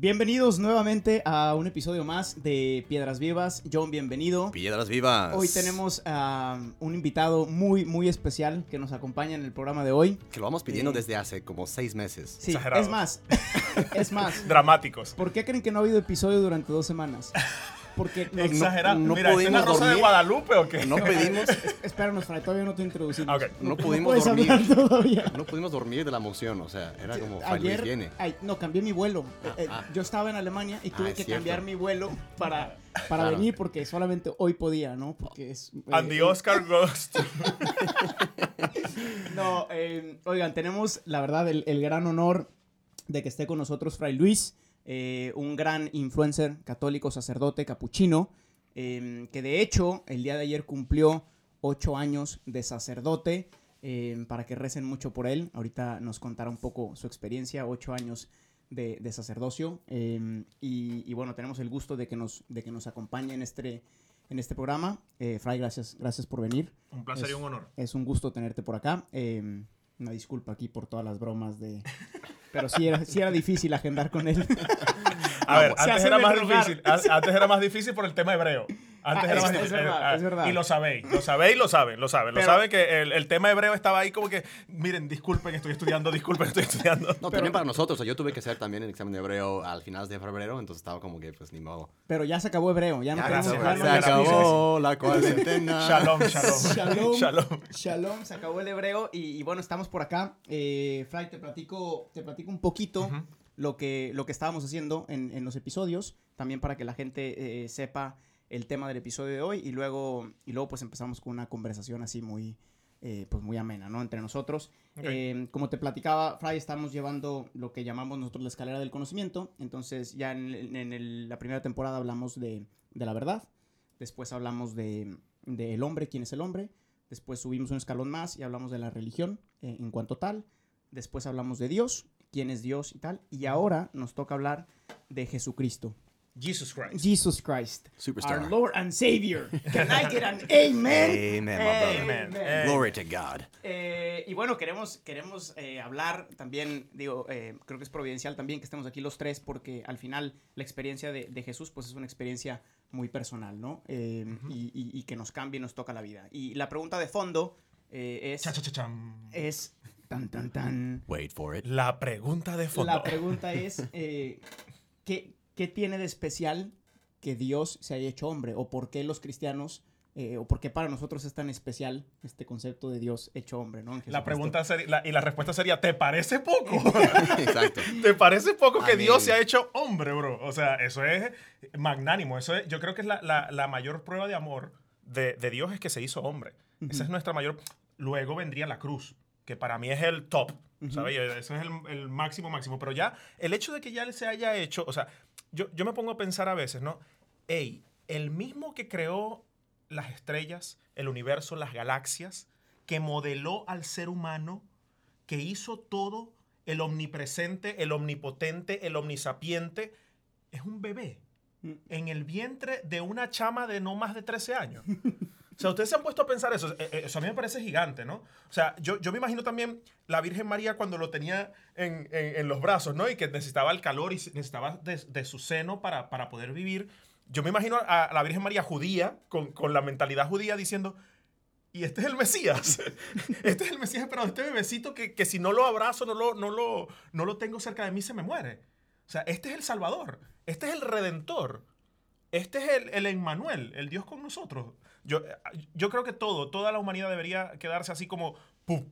Bienvenidos nuevamente a un episodio más de Piedras Vivas. John, bienvenido. Piedras Vivas. Hoy tenemos a un invitado muy, muy especial que nos acompaña en el programa de hoy. Que lo vamos pidiendo Eh, desde hace como seis meses. Sí, Exagerados. es más, es más. Dramáticos. ¿Por qué creen que no ha habido episodio durante dos semanas? Porque nos- Exagerado. no Mira, ¿esta es pudimos Rosa de dormir. Guadalupe o qué? No pedimos, Espéranos, Fray, todavía no te introducimos. Ok. No pudimos dormir. todavía. no pudimos dormir de la emoción, o sea, era como Ayer, viene. ay, no, cambié mi vuelo. Ah, Eh, eh, ah. Yo estaba en Alemania y tuve es que cierto. cambiar mi vuelo para, para Claro. venir porque solamente hoy podía, ¿no? Porque es... eh, And the Oscar goes to- No, eh, oigan, tenemos la verdad el, el gran honor de que esté con nosotros Fray Luis, eh, un gran influencer católico, sacerdote, capuchino, eh, que de hecho el día de ayer cumplió ocho años de sacerdote, eh, para que recen mucho por él. Ahorita nos contará un poco su experiencia, ocho años de, de sacerdocio. y, y bueno, tenemos el gusto de que nos, de que nos acompañe en este, en este programa. Eh, Fray, gracias, gracias por venir. Un placer y un honor. Es un gusto tenerte por acá. Una disculpa aquí por todas las bromas de... Pero sí era, sí era difícil agendar con él. A ver, se antes era más difícil. Antes era más difícil por el tema hebreo. Antes Ah, era es- más es difícil. verdad, Ah, es verdad. Y lo sabéis, lo sabéis, lo saben, lo saben. Lo Pero- saben que el, el tema hebreo estaba ahí como que, miren, disculpen, estoy estudiando, disculpen, estoy estudiando. No, también para nosotros, o sea, yo tuve que hacer también el examen de hebreo al final de febrero, entonces estaba como que, pues, ni modo. Pero ya se acabó hebreo. Ya no Ya, tenemos no hay Se excusas. acabó la cuarentena. Shalom, shalom. Shalom. Shalom. Shalom, se acabó el hebreo y, y bueno, estamos por acá. Eh, Fray, te platico, te platico un poquito Ujú. Lo, que, lo que estábamos haciendo en, en los episodios, también para que la gente eh, sepa el tema del episodio de hoy y luego, y luego pues empezamos con una conversación así muy, eh, pues muy amena, ¿no? Entre nosotros. Eh, como te platicaba, Fray, estamos llevando lo que llamamos nosotros la escalera del conocimiento. Entonces, ya en, en el- la primera temporada hablamos de, de la verdad. Después hablamos de, de el hombre, quién es el hombre. Después subimos un escalón más y hablamos de la religión eh, en cuanto tal. Después hablamos de Dios, quién es Dios y tal. Y ahora nos toca hablar de Jesucristo. Jesus Christ. Jesus Christ. Superstar. Our Lord and Savior. Can I get an amen? Amen, my brother. Amen. Amen. Glory to God. Eh, y bueno, queremos, queremos eh, hablar también, digo, eh, creo que es providencial también que estemos aquí los tres porque al final la experiencia de, de Jesús pues es una experiencia muy personal, ¿no? Eh, y, y- y que nos cambia y nos toca la vida. Y la pregunta de fondo eh, es, Cha, cha, cha, es, tan, tan, tan, Wait for it. La pregunta de fondo. la pregunta es, eh, ¿qué, ¿qué tiene de especial que Dios se haya hecho hombre? ¿O por qué los cristianos, eh, o por qué para nosotros es tan especial este concepto de Dios hecho hombre, ¿no? La pregunta sería, la- y la respuesta sería, ¿te parece poco? Exacto. ¿Te parece poco que. Dios se ha hecho hombre, bro? O sea, eso es magnánimo. Eso es, yo creo que es la, la- la mayor prueba de amor de, de Dios es que se hizo hombre. Esa es nuestra mayor... Luego vendría la cruz, que para mí es el top, ¿sabes? Eso es el, el máximo, máximo. Pero ya, el hecho de que ya él se haya hecho... O sea, yo, yo me pongo a pensar a veces, ¿no? Ey, el mismo que creó las estrellas, el universo, las galaxias, que modeló al ser humano, que hizo todo, el omnipresente, el omnipotente, el omnisapiente, es un bebé Mm. en el vientre de una chama de no más de 13 años. O sea, ustedes se han puesto a pensar eso. Eh, eh, Eso a mí me parece gigante, ¿no? O sea, yo, yo me imagino también la Virgen María cuando lo tenía en, en- en los brazos, ¿no? Y que necesitaba el calor y necesitaba de, de su seno para, para poder vivir. Yo me imagino a, la Virgen María judía, con, con la mentalidad judía, diciendo, y este es el Mesías. Este es el Mesías esperado. Este bebecito que, que si no lo abrazo, no lo, no, lo, no lo tengo cerca de mí, se me muere. O sea, este es el Salvador. Este es el Redentor. Este es el, el Emmanuel, el Dios con nosotros. Yo, yo creo que todo, toda la humanidad debería quedarse así como, ¡pum!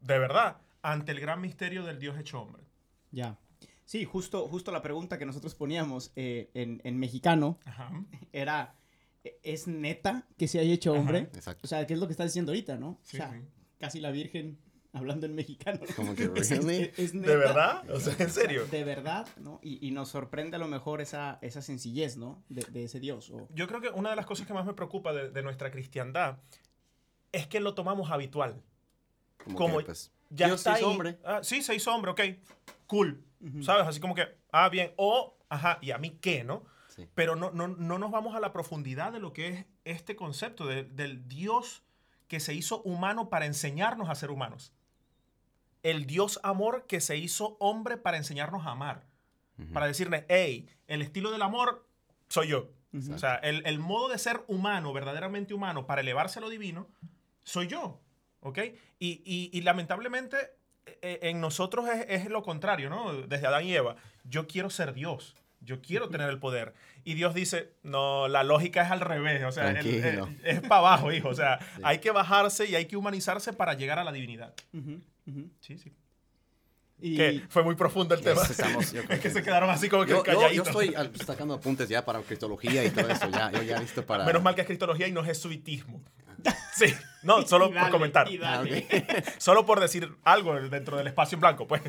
De verdad, ante el gran misterio del Dios hecho hombre. Ya. Sí, justo, justo la pregunta que nosotros poníamos eh, en, en mexicano Ajá. era, ¿e- ¿es neta que se haya hecho hombre? Exacto. O sea, ¿qué es lo que estás diciendo ahorita, no? Sí, o sea, sí. casi la Virgen hablando en mexicano. Como que, really? es- es ¿De verdad? O sea, ¿en serio? De verdad, ¿no? Y, y nos sorprende a lo mejor esa, esa sencillez, ¿no? De, de ese Dios. o- Yo creo que una de las cosas que más me preocupa de, de nuestra cristiandad es que lo tomamos habitual. Como, Como que, pues, Ya Dios está se hizo ahí. hombre. Ah, sí, se hizo hombre, ok. Cool. Ujú. ¿Sabes? Así como que, ah, bien. O, ajá, ¿y a mí qué, no? Sí. Pero no, no, no nos vamos a la profundidad de lo que es este concepto de- del Dios que se hizo humano para enseñarnos a ser humanos. El Dios amor que se hizo hombre para enseñarnos a amar. para decirle, hey, el estilo del amor soy yo. O sea, el, el modo de ser humano, verdaderamente humano, para elevarse a lo divino, soy yo. ¿Ok? Y, y- y lamentablemente eh, en nosotros es, es lo contrario, ¿no? Desde Adán y Eva. Yo quiero ser Dios. Yo quiero tener el poder. Y Dios dice, no, la lógica es al revés. O sea, el- el- es para abajo, hijo. O sea, hay que bajarse y hay que humanizarse para llegar a la divinidad. Ujú, ujú. Sí, sí. Y Que fue muy profundo el tema. estamos- yo creo es que que- se quedaron así como que Yo, yo, estoy al- sacando apuntes ya para cristología y todo eso. Ya, yo ya listo para. Menos mal que es cristología y no es jesuitismo. Sí, no, solo y por dale, comentar. Ah, dale. ok. Solo por decir algo dentro del espacio en blanco, pues.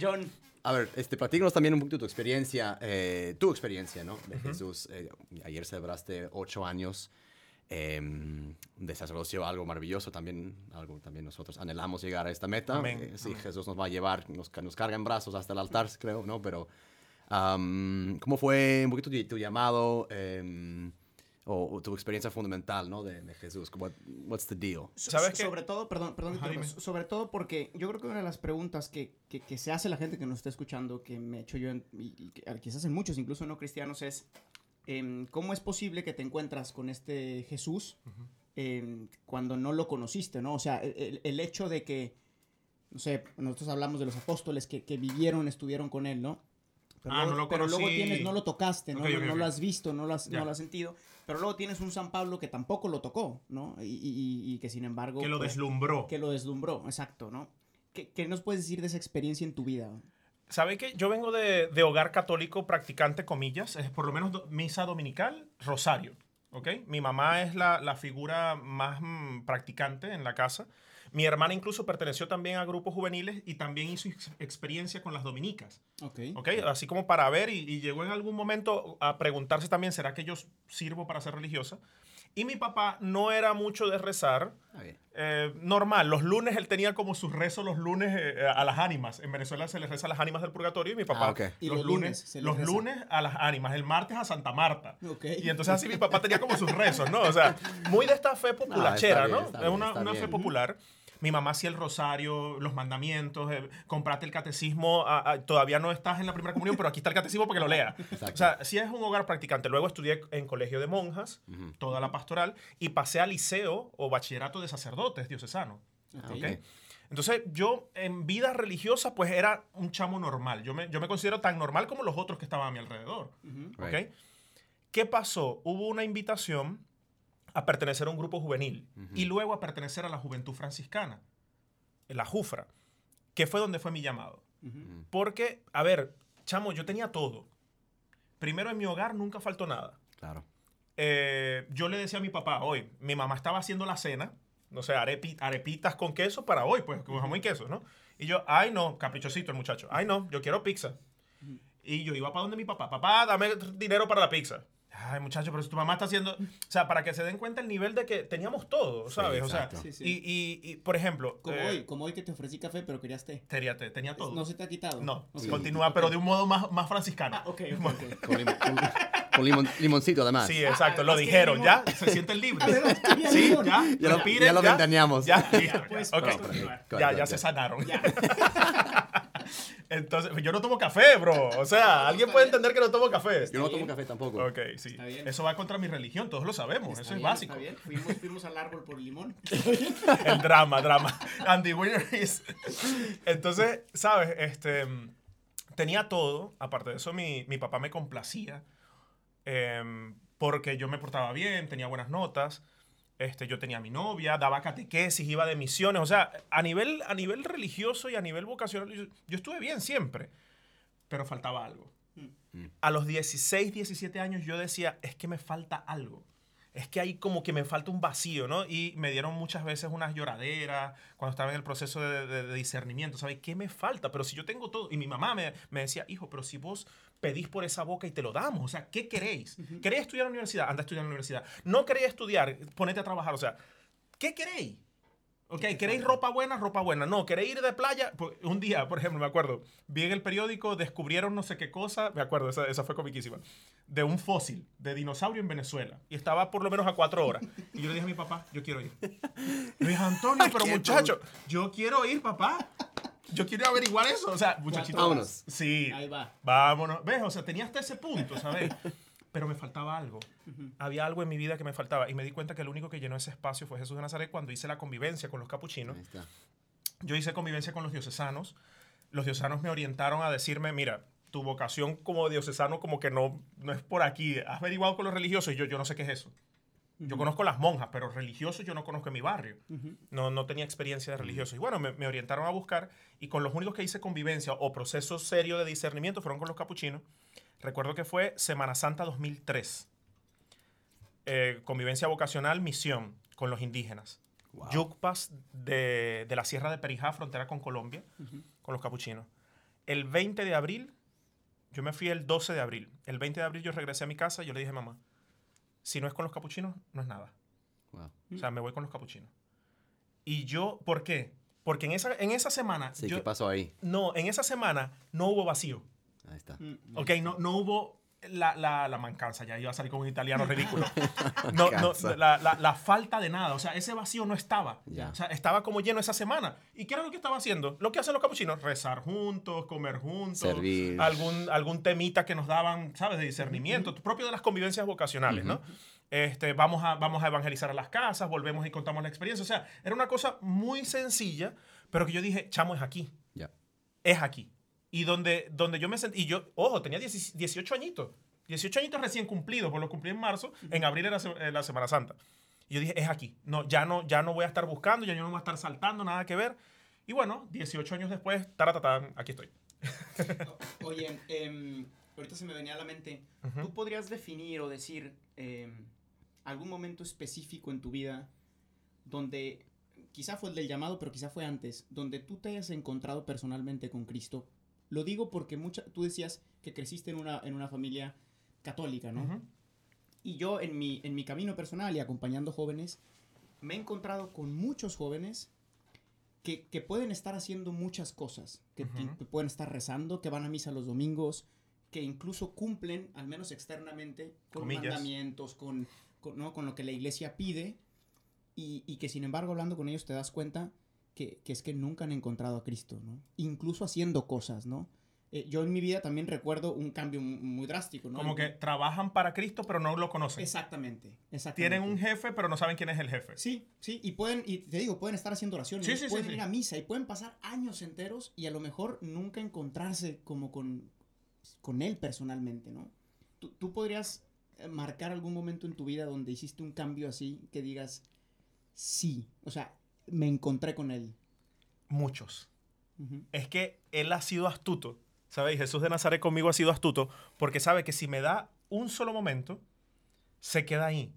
John, A ver, este, platícanos también un poquito tu experiencia, eh, tu experiencia, ¿no? De Jesús. Eh, ayer celebraste ocho años eh, de sacerdocio, algo maravilloso también, algo también nosotros anhelamos llegar a esta meta. Amén, Eh, sí, amén. Jesús nos va a llevar, nos, nos carga en brazos hasta el altar, creo, ¿no? Pero, am, ¿cómo fue un poquito tu, tu llamado em, o, o tu experiencia fundamental, ¿no? De, de Jesús. What, what's the deal? ¿Sabes? Sobre todo, perdón, perdón, Ajá, que te- sobre todo porque yo creo que una de las preguntas que, que- que se hace la gente que nos está escuchando, que me he hecho yo, en- y, y que quizás en muchos, incluso no cristianos, es em, ¿cómo es posible que te encuentras con este Jesús em, cuando no lo conociste, ¿no? O sea, el, el- hecho de que, no sé, nosotros hablamos de los apóstoles que, que vivieron, estuvieron con él, ¿no? Pero, Ah, luego, no lo pero luego tienes, no lo tocaste, no, lo- no has visto, no lo has, Ya. no lo has sentido, pero luego tienes un San Pablo que tampoco lo tocó, ¿no? Y, y- y- y que sin embargo... Que lo pues, deslumbró. que lo deslumbró, exacto, ¿no? ¿Qué, qué nos puedes decir de esa experiencia en tu vida? ¿Sabe que yo vengo de, de hogar católico practicante, comillas? Es por lo menos do- misa dominical, rosario. ¿Ok? Mi mamá es la, la figura más mm, practicante en la casa. Mi hermana incluso perteneció también a grupos juveniles y también hizo ex- experiencia con las dominicas. Ok. ¿Ok? Así como para ver y, y llegó en algún momento a preguntarse también, ¿será que yo sirvo para ser religiosa? Y mi papá no era mucho de rezar. Bien. Eh, normal, los lunes él tenía como sus rezos los lunes eh, a las ánimas. En Venezuela se les reza a las ánimas del purgatorio y mi papá Ah, ok. Y los, los lunes, lunes los reza. lunes a las ánimas, el martes a Santa Marta. Ok. Y entonces así mi papá tenía como sus rezos, ¿no? O sea, muy de esta fe populachera, bien, ¿no? está Es bien, una, una fe bien. popular. Mi mamá hacía el rosario, los mandamientos, eh, comprate el catecismo. ah, ah, todavía no estás en la primera comunión, pero aquí está el catecismo para que lo lea. Exacto. O sea, sí es un hogar practicante. Luego estudié en colegio de monjas, toda la pastoral, y pasé al liceo o bachillerato de sacerdotes diocesano. Ok. Ah, ¿ok? Entonces, yo en vida religiosa, pues era un chamo normal. Yo me, yo me considero tan normal como los otros que estaban a mi alrededor. ¿ok? Right. ¿Qué pasó? Hubo una invitación a pertenecer a un grupo juvenil y luego a pertenecer a la Juventud Franciscana, la JUFRA, que fue donde fue mi llamado. Ujú. Porque, a ver, chamo, yo tenía todo. Primero, en mi hogar nunca faltó nada. Claro. Eh, yo le decía a mi papá, hoy, mi mamá estaba haciendo la cena, no sé, arepi- arepitas con queso para hoy, pues, con jamón y queso, ¿no? Y yo, ay, no, caprichosito el muchacho, ay, no, yo quiero pizza. Y yo iba para donde mi papá, papá, dame dinero para la pizza. Ay, muchacho, pero si tu mamá está haciendo. O sea, para que se den cuenta el nivel de que teníamos todo, ¿sabes? o sea. Sí, sí. Y, y- y, por ejemplo. Como eh, hoy, como hoy que te ofrecí café, pero querías té. Tenía, tenía todo. ¿No se te ha quitado? No, continúa, pero de un modo más, más franciscano. Ah, ok, ok, ok. Con, lim- con- con limon- limoncito, además. Sí, exacto, lo además dijeron, ya, se sienten libres. Además, quería Sí, ya, Ya lo- respiren, ya lo ventaneamos. Ya, ya, ok. pues, Ok, continuar. go ya, ya se sanaron. Entonces, yo no tomo café, bro. O sea, alguien puede entender que no tomo café. Yo no bien. tomo café tampoco. Ok, sí. Está bien. Eso va contra mi religión, todos lo sabemos, Está eso es básico. Está bien. Fuimos, fuimos al árbol por el limón. El drama, drama. Andy Winner is. Entonces, ¿sabes? Este, tenía todo. Aparte de eso, mi, mi papá me complacía. em, porque yo me portaba bien, tenía buenas notas. Este, yo tenía mi novia, daba catequesis, iba de misiones. O sea, a nivel, a nivel religioso y a nivel vocacional, yo, yo estuve bien siempre. Pero faltaba algo. A los 16, 17 años yo decía, es que me falta algo. Es que hay como que me falta un vacío, ¿no? Y me dieron muchas veces unas lloraderas cuando estaba en el proceso de, de- de discernimiento. ¿Sabes qué me falta? Pero si yo tengo todo. Y mi mamá me, me decía, hijo, pero si vos pedís por esa boca y te lo damos, o sea, ¿qué queréis? ¿Queréis estudiar en la universidad? Anda a estudiar en la universidad. No queréis estudiar, ponete a trabajar. O sea, ¿qué queréis? Ok, ¿queréis ropa buena? Ropa buena. No, ¿queréis ir de playa? Pues, un día, por ejemplo, me acuerdo, vi en el periódico, descubrieron no sé qué cosa, me acuerdo, esa, esa fue comiquísima, de un fósil de dinosaurio en Venezuela. Y estaba por lo menos a cuatro horas. Y yo le dije a mi papá, yo quiero ir. Le dije, Antonio, pero muchacho, yo quiero ir, papá. Yo quiero averiguar eso. O sea, muchachito. Vámonos. Sí. Ahí va. Vámonos. ¿Ves? O sea, tenía hasta ese punto, ¿sabes? Pero me faltaba algo. Había algo en mi vida que me faltaba. Y me di cuenta que el único que llenó ese espacio fue Jesús de Nazaret cuando hice la convivencia con los capuchinos. Ahí está. Yo hice convivencia con los diocesanos. Los diocesanos me orientaron a decirme, mira, tu vocación como diocesano como que no, no es por aquí. Has averiguado con los religiosos y yo, yo no sé qué es eso. Yo conozco las monjas, pero religiosos yo no conozco en mi barrio. No, no tenía experiencia de religiosos. Y bueno, me, me orientaron a buscar y con los únicos que hice convivencia o proceso serio de discernimiento fueron con los capuchinos. Recuerdo que fue Semana Santa 2003. Eh, convivencia vocacional, misión con los indígenas. Wow. Yucpas de, de la Sierra de Perijá, frontera con Colombia, con los capuchinos. El 20 de abril, yo me fui el 12 de abril. El 20 de abril yo regresé a mi casa y yo le dije, mamá, si no es con los capuchinos, no es nada. Wow. O sea, me voy con los capuchinos. Y yo, ¿por qué? Porque en esa, en esa semana, Sí, yo- ¿qué pasó ahí? no, en esa semana no hubo vacío. Ahí está. Mm, ¿Ok? No, no hubo la, la, la mancanza, ya iba a salir con un italiano ridículo. No, no, la- la falta de nada. O sea, ese vacío no estaba. Ya. O sea, estaba como lleno esa semana. ¿Y qué era lo que estaba haciendo? Lo que hacen los capuchinos, rezar juntos, comer juntos. Servir. Algún, algún temita que nos daban, ¿sabes? De discernimiento, propio de las convivencias vocacionales, ¿no? Este, vamos, a, vamos a evangelizar a las casas, volvemos y contamos la experiencia. O sea, era una cosa muy sencilla, pero que yo dije, chamo, es aquí Ya. es aquí. Y donde, donde yo me sentí, y yo, ojo, tenía 10 18 añitos. 18 añitos recién cumplidos, pues lo cumplí en marzo, en abril era eh, la Semana Santa. Y yo dije, es aquí. No, ya, no, ya no voy a estar buscando, ya no voy a estar saltando, nada que ver. Y bueno, 18 años después, taratatán, aquí estoy. Oye, em, ahorita se me venía a la mente. ¿Tú podrías definir o decir em, algún momento específico en tu vida donde, quizá fue el del llamado, pero quizá fue antes, donde tú te hayas encontrado personalmente con Cristo? Lo digo porque mucha, tú decías que creciste en una, en una familia católica, ¿no? Y yo en mi, en mi camino personal y acompañando jóvenes, me he encontrado con muchos jóvenes que, que pueden estar haciendo muchas cosas, que pueden estar rezando, que van a misa los domingos, que incluso cumplen, al menos externamente, con Comillas. mandamientos, con, con, ¿no? con lo que la iglesia pide, y, y que sin embargo hablando con ellos te das cuenta que, que es que nunca han encontrado a Cristo, ¿no? Incluso haciendo cosas, ¿no? Eh, yo en mi vida también recuerdo un cambio mu- muy drástico, ¿no? Como que trabajan para Cristo, pero no lo conocen. Exactamente, exactamente. Tienen un jefe, pero no saben quién es el jefe. Sí, sí, y pueden, y te digo, pueden estar haciendo oraciones, Sí, sí, sí, pueden sí. ir a misa y pueden pasar años enteros y a lo mejor nunca encontrarse como con, con él personalmente, ¿no? ¿Tú, tú podrías eh, marcar algún momento en tu vida donde hiciste un cambio así que digas, sí, o sea, me encontré con él. Muchos. Es que él ha sido astuto, ¿sabes? Jesús de Nazaret conmigo ha sido astuto porque sabe que si me da un solo momento, se queda ahí.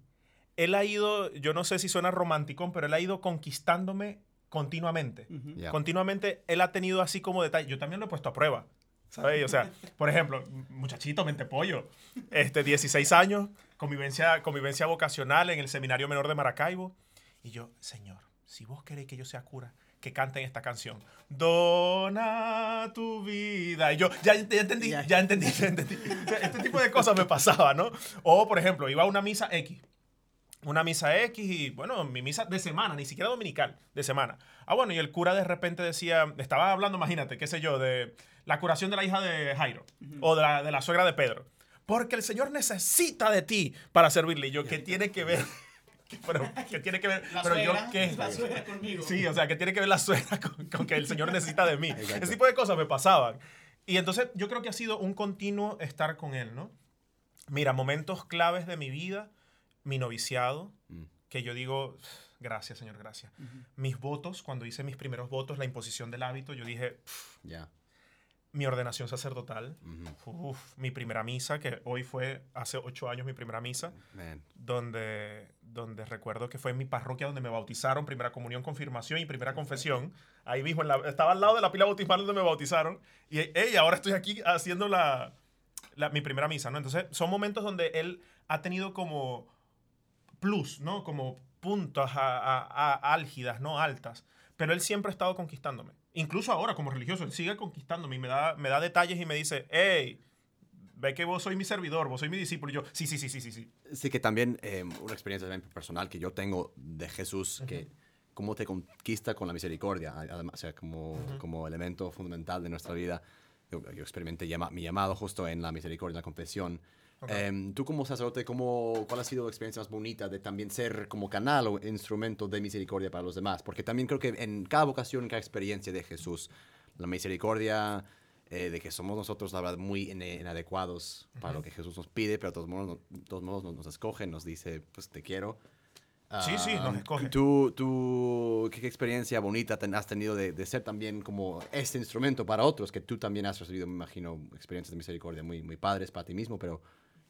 Él ha ido, yo no sé si suena romántico, pero él ha ido conquistándome continuamente. Continuamente él ha tenido así como detalles. Yo también lo he puesto a prueba, ¿sabes? O sea, por ejemplo, muchachito, mente pollo, este, 16 años, convivencia, convivencia vocacional en el Seminario Menor de Maracaibo. Y yo, Señor, si vos queréis que yo sea cura, que canten esta canción. Dona tu vida. Y yo, ya, ya entendí, Ya. ya entendí, ya entendí. Este tipo de cosas me pasaba, ¿no? O, por ejemplo, iba a una misa X. Una misa X y, bueno, mi misa de semana, ni siquiera dominical, de semana. Ah, bueno, y el cura de repente decía, estaba hablando, imagínate, qué sé yo, de la curación de la hija de Jairo o de la, de la suegra de Pedro. Porque el Señor necesita de ti para servirle. Y yo, ¿qué tiene que ver? Pero, ¿qué tiene que ver? La Pero suegra, yo, ¿qué? la suegra conmigo. Sí, o sea, que tiene que ver la suegra con, con que el Señor necesita de mí. Exacto. Ese tipo de cosas me pasaban. Y entonces yo creo que ha sido un continuo estar con Él, ¿no? Mira, momentos claves de mi vida, mi noviciado, Mm. que yo digo, gracias, Señor, gracias. Mis votos, cuando hice mis primeros votos, la imposición del hábito, yo dije, Ya. Mi ordenación sacerdotal, uf, mi primera misa, que hoy fue hace ocho años mi primera misa, Man. donde, donde recuerdo que fue en mi parroquia donde me bautizaron, primera comunión, confirmación y primera confesión. Ahí mismo, en la- estaba al lado de la pila bautismal donde me bautizaron. Y hey, ahora estoy aquí haciendo la, la- mi primera misa, ¿no? Entonces, son momentos donde él ha tenido como plus, ¿no? Como puntos a- a- a- álgidas, ¿no? Altas. Pero él siempre ha estado conquistándome. Incluso ahora, como religioso, él sigue conquistándome y me da, me da detalles y me dice, hey, ve que vos sois mi servidor, vos sois mi discípulo. Y yo, sí, sí, sí, sí, sí, sí. Sí, que también eh, una experiencia también personal que yo tengo de Jesús, que, cómo te conquista con la misericordia, además, o sea, como, como elemento fundamental de nuestra vida. Yo, yo experimenté llama- mi llamado justo en la misericordia, en la confesión. Em, tú como sacerdote, ¿cómo, ¿cuál ha sido la experiencia más bonita de también ser como canal o instrumento de misericordia para los demás? Porque también creo que en cada vocación, en cada experiencia de Jesús, la misericordia eh, de que somos nosotros, la verdad, muy inadecuados para lo que Jesús nos pide, pero de todos modos, de todos modos nos, nos escoge, nos dice, pues te quiero. Sí, sí, nos escoge. ¿Tú, tú qué, qué experiencia bonita ten- has tenido de, de ser también como este instrumento para otros? Que tú también has recibido, me imagino, experiencias de misericordia muy, muy padres para ti mismo, pero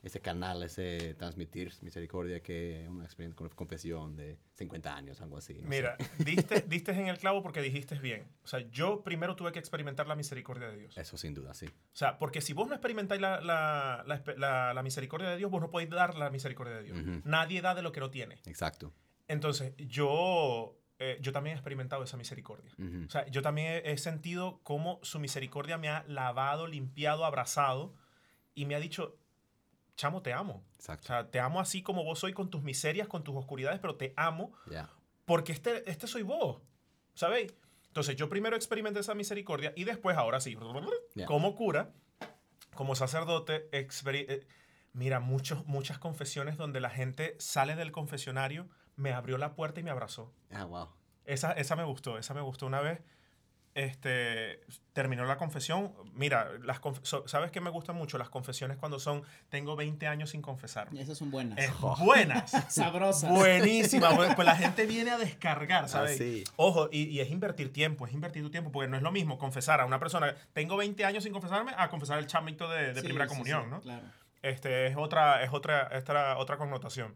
ese canal, ese transmitir misericordia que una experiencia con confesión de 50 años, algo así. no sé. Mira, diste, diste en el clavo porque dijiste bien. O sea, yo primero tuve que experimentar la misericordia de Dios. Eso sin duda, sí. O sea, porque si vos no experimentáis la, la, la, la- misericordia de Dios, vos no podéis dar la misericordia de Dios. Ujú. Nadie da de lo que no tiene. Exacto. Entonces, yo, eh, yo también he experimentado esa misericordia. Ujú. O sea, yo también he, he sentido cómo su misericordia me ha lavado, limpiado, abrazado y me ha dicho, chamo, te amo. O Exacto. sea, te amo así como vos soy con tus miserias, con tus oscuridades, pero te amo Ya. porque este, este soy vos, ¿sabéis? Entonces yo primero experimenté esa misericordia y después, ahora sí, Ya. como cura, como sacerdote, eh, mira, muchos, muchas confesiones donde la gente sale del confesionario, me abrió la puerta y me abrazó. Ah, wow. Esa, esa me gustó, esa me gustó una vez. Este, terminó la confesión. Mira, las conf- so- ¿sabes qué me gustan mucho? Las confesiones cuando son, tengo 20 años sin confesarme. Esas son buenas. Es buenas. Sabrosas. Buenísima, pues pues la gente viene a descargar, ¿sabes? Ah, sí. Ojo, y, y es invertir tiempo, es invertir tu tiempo, porque no es lo mismo confesar a una persona, tengo 20 años sin confesarme, a confesar el chamito de, de Sí, primera sí, comunión, sí, ¿no? Claro. Este, es otra, es otra, esta, otra connotación.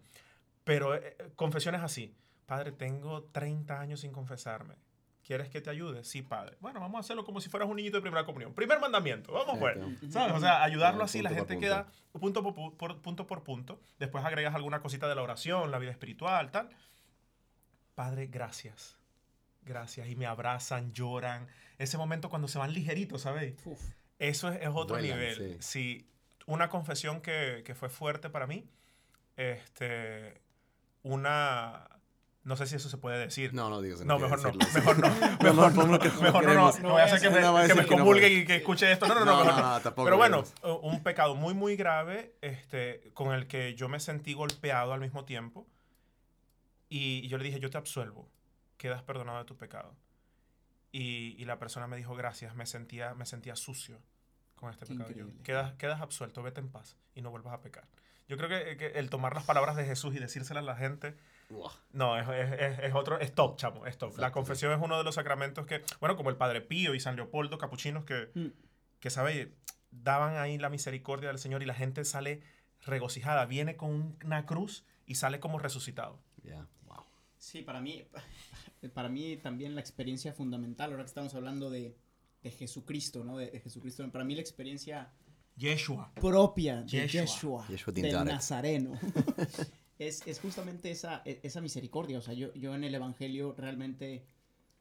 Pero eh, confesiones así, padre, tengo 30 años sin confesarme. ¿Quieres que te ayude? Sí, padre. Bueno, vamos a hacerlo como si fueras un niñito de primera comunión. Primer mandamiento, vamos pues. Exacto. ¿Sabes? O sea, ayudarlo así, la gente queda punto por, por- punto por punto. Después agregas alguna cosita de la oración, la vida espiritual, tal. Padre, gracias. Gracias. Y me abrazan, lloran. Ese momento cuando se van ligeritos, ¿sabéis? Uf. Eso es, es otro Vuelan, nivel. Sí. Una confesión que, que fue fuerte para mí. Este. Una. No sé si eso se puede decir. No, no digas. No, quiero mejor no, mejor no, No, mejor no, no, no, no mejor no, no, no voy a hacer que me, No, que me no comulgue y que escuche esto. No, no, no, No, no, no. no, tampoco Pero bueno, uh, un pecado muy, muy grave, este, con el que yo me sentí golpeado al mismo tiempo. Y, yo le dije, yo te absuelvo, quedas perdonado de tu pecado. Y, y la persona me dijo, gracias, me sentía, me sentía sucio con este Qué pecado. Yo, quedas, quedas absuelto, vete en paz y no vuelvas a pecar. Yo creo que, que el tomar las palabras de Jesús y decírselas a la gente No, es, es, es- otro, es top, chamo, es top. la confesión es uno de los sacramentos que, bueno, como el Padre Pío y San Leopoldo, capuchinos, que, Mm. que sabe, daban ahí la misericordia del Señor y la gente sale regocijada, viene con una cruz y sale como resucitado. Ya, wow. Sí, para mí, para mí también la experiencia fundamental, ahora que estamos hablando de, de Jesucristo, ¿no? De, de Jesucristo, para mí la experiencia Yeshua. propia de Yeshua. Yeshua, Yeshua del. Nazareno, es, es justamente esa, e- esa misericordia. O sea, yo, yo en el Evangelio realmente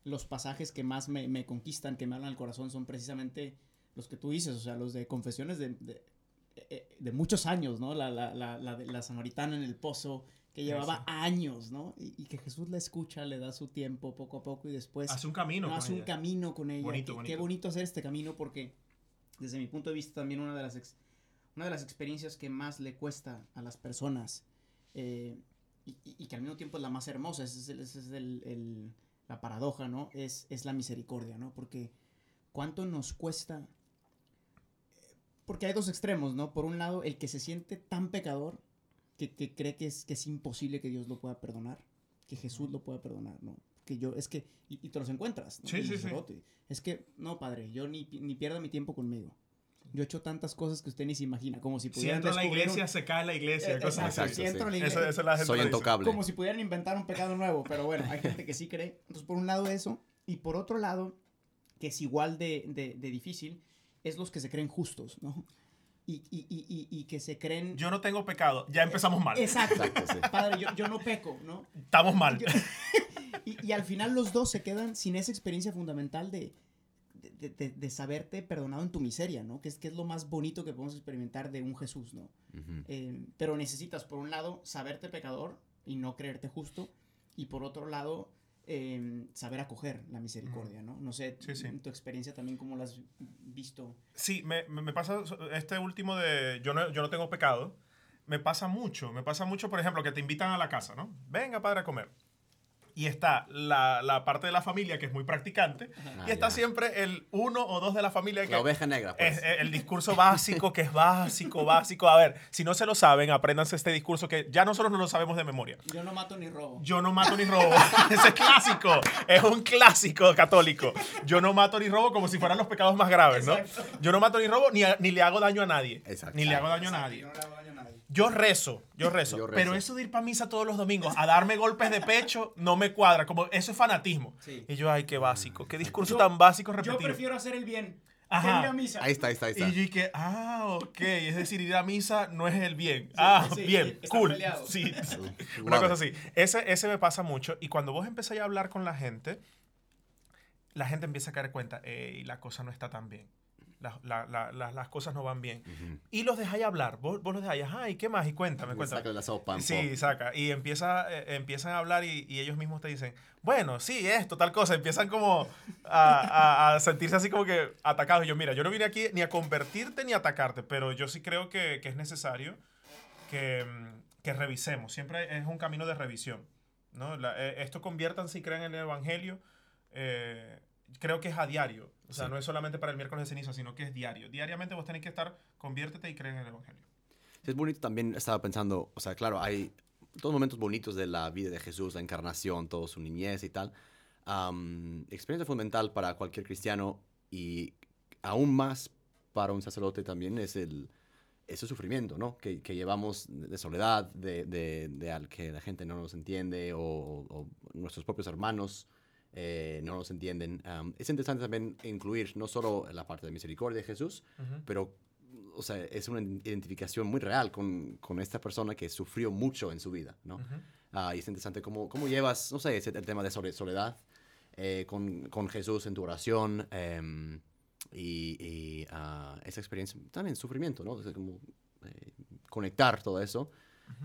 los pasajes que más me, me conquistan, que me hablan al corazón, son precisamente los que tú dices, o sea, los de confesiones de, de, eh, de muchos años, ¿no? La, la, la, la, la samaritana en el pozo, que llevaba años, ¿no? Y, y que Jesús la escucha, le da su tiempo poco a poco y después Hace un camino. no, con hace un ella. camino con ella. Bonito, qué, bonito. qué bonito hacer este camino porque desde mi punto de vista también una de las, ex- una de las experiencias que más le cuesta a las personas eh, y, que al mismo tiempo es la más hermosa, esa es, el- es el- el- la paradoja, ¿no? Es, es la misericordia, ¿no? Porque cuánto nos cuesta... Porque hay dos extremos, ¿no? Por un lado, el que se siente tan pecador que, que cree que es, que es imposible que Dios lo pueda perdonar, que Jesús lo pueda perdonar, ¿no? Que yo, es que, y, y te los encuentras, ¿no? Sí, El sí, sí. sacerdote. Es que, no, padre, yo ni, ni pierda mi tiempo conmigo. Yo he hecho tantas cas que usted ni se imagina, como si Si pudieran entra a la descubrir un- iglesia, se cae la iglesia. Eh, cosas exacto, así. Si entro a la Eso, iglesia- eso la gente Soy intocable. como si pudieran inventar un pecado nuevo, pero bueno, hay gente que sí cree. Entonces, por un lado eso, y por otro lado, que es igual de, de- de difícil, es los que se creen justos, ¿no? Y, y- y- y- y que se creen... Yo no tengo pecado. Ya empezamos mal. Exacto. Exacto, sí. Padre, yo, yo no peco, ¿no? Estamos mal. Yo- y, y al final los dos se quedan sin esa experiencia fundamental de, de, de- de saberte perdonado en tu miseria, ¿no? Que es, que es lo más bonito que podemos experimentar de un Jesús, ¿no? Eh, pero necesitas, por un lado, saberte pecador y no creerte justo, y por otro lado, eh, saber acoger la misericordia, ¿no? No sé, Sí, sí. en tu experiencia también, ¿cómo lo has visto? Sí, me, me- me pasa este último de yo no, yo no tengo pecado. Me pasa mucho, me pasa mucho, por ejemplo, que te invitan a la casa, ¿no? Venga, padre, a comer. Y está la, la parte de la familia que es muy practicante. Ah, y está ya. siempre el uno o dos de la familia que La oveja negra, pues. es, es el discurso básico, que es básico, básico. A ver, si no se lo saben, apréndanse este discurso que ya nosotros no lo sabemos de memoria. Yo no mato ni robo. Yo no mato ni robo. Ese es clásico. Es un clásico católico. Yo no mato ni robo como si fueran los pecados más graves, ¿no? Exacto. Yo no mato ni robo ni, a- ni le hago daño a nadie. Exacto. Ni le hago daño a Exacto, nadie. yo no le hago daño a nadie. Yo rezo, yo rezo, Yo rezo. Pero eso de ir para misa todos los domingos a darme golpes de pecho no me cuadra. Como eso es fanatismo. Sí. Y yo, ay, qué básico. Qué discurso Yo- tan básico Yo repetido. prefiero hacer el bien. Ajá. Que ir a misa. Ahí está, ahí está, ahí está. Y yo dije, ah, ok. Es decir, ir a misa no es el bien. ah, sí, bien, cool. Sí, una cosa así. Ese, ese me pasa mucho. Y cuando vos empezáis a hablar con la gente, la gente empieza a caer cuenta, y la cosa no está tan bien. La- la- la- la- las cosas no van bien. Y los dejáis hablar. Vos, vos los dejáis, ajá, ¿y qué más? Y cuéntame, cuéntame. saca la sopa Sí, saca. Y empieza, eh, empiezan a hablar y, y ellos mismos te dicen, bueno, sí, esto, tal cosa. Empiezan como a, a- a sentirse así como que atacados. Y yo, mira, yo no vine aquí ni a convertirte ni a atacarte, pero yo sí creo que, que es necesario que, mm, que revisemos. Siempre es un camino de revisión. ¿no? La- eh, esto conviertan si creen en el Evangelio. eh, creo que es a diario. O sea, Sí. no es solamente para el miércoles de ceniza, sino que es diario. Diariamente vos tenés que estar, conviértete y creen en el Evangelio. Sí, es bonito también, estaba pensando, o sea, claro, hay todos momentos bonitos de la vida de Jesús, la encarnación, toda su niñez y tal. Am, experiencia fundamental para cualquier cristiano y aún más para un sacerdote también es el ese sufrimiento, ¿no? Que, que llevamos de soledad, de, de, de al que la gente no nos entiende o, o nuestros propios hermanos eh, no nos entienden. Am, es interesante también incluir no solo la parte de misericordia de Jesús, Ujú. pero, o sea, es una identificación muy real con, con esta persona que sufrió mucho en su vida, ¿no? Ujú. Ah, y es interesante cómo, cómo llevas, no sé, ese, el tema de sole- soledad eh, con, con Jesús en tu oración em, y, y, ah, esa experiencia, también sufrimiento, ¿no? O sea, como eh, conectar todo eso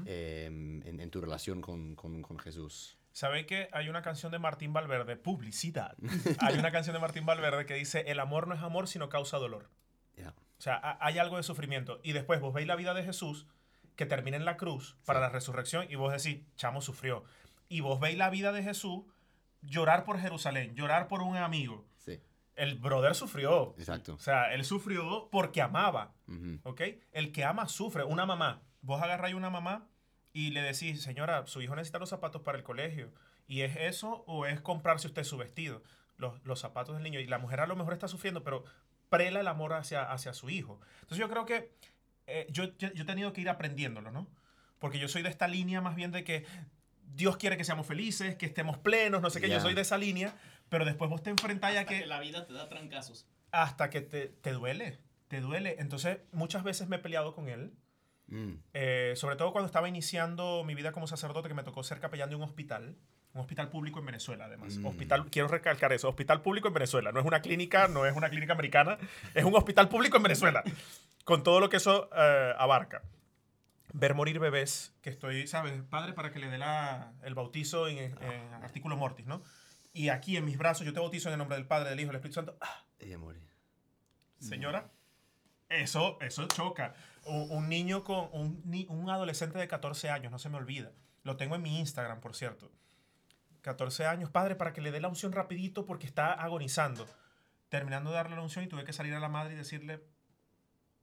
em, en, en tu relación con, con Jesús. ¿Sabe que hay una canción de Martín Valverde? Publicidad. Hay una canción de Martín Valverde que dice, el amor no es amor, sino causa dolor. Ya. O sea, ha- hay algo de sufrimiento. Y después vos veis la vida de Jesús, que termina en la cruz para Sí. la resurrección, y vos decís, chamo sufrió. Y vos veis la vida de Jesús llorar por Jerusalén, llorar por un amigo. Sí, El brother sufrió. exacto. O sea, él sufrió porque amaba. Ujú. ¿Ok? El que ama sufre. Una mamá. Vos agarráis una mamá y le decís, señora, su hijo necesita los zapatos para el colegio. ¿Y es eso o es comprarse usted su vestido? Los, los zapatos del niño. Y la mujer a lo mejor está sufriendo, pero prela el amor hacia, hacia su hijo. Entonces yo creo que eh, yo, yo, yo he tenido que ir aprendiéndolo, ¿no? Porque yo soy de esta línea más bien de que Dios quiere que seamos felices, que estemos plenos, no sé qué. Yo soy de esa línea, pero después vos te enfrentáis a Hasta que que la vida te da trancazos. hasta que te, te duele, te duele. Entonces, muchas veces me he peleado con él, Mm. eh, sobre todo cuando estaba iniciando mi vida como sacerdote, que me tocó ser capellán de un hospital, un hospital público en Venezuela, además. Mm. Hospital, quiero recalcar eso, hospital público en Venezuela. No es una clínica, no es una clínica americana, es un hospital público en Venezuela, con todo lo que eso eh, abarca. Ver morir bebés, que estoy, ¿sabes? Padre, para que le dé la- el bautizo en, en artículo mortis, ¿no? Y aquí en mis brazos, yo te bautizo en el nombre del Padre, del Hijo del Espíritu Santo. ¡Ah! Ella muere. Señora, eso, eso choca. Un, un niño con un, un adolescente de 14 años, no se me olvida. Lo tengo en mi Instagram, por cierto. 14 años, padre, para que le dé la unción rapidito porque está agonizando. Terminando de darle la unción y tuve que salir a la madre y decirle,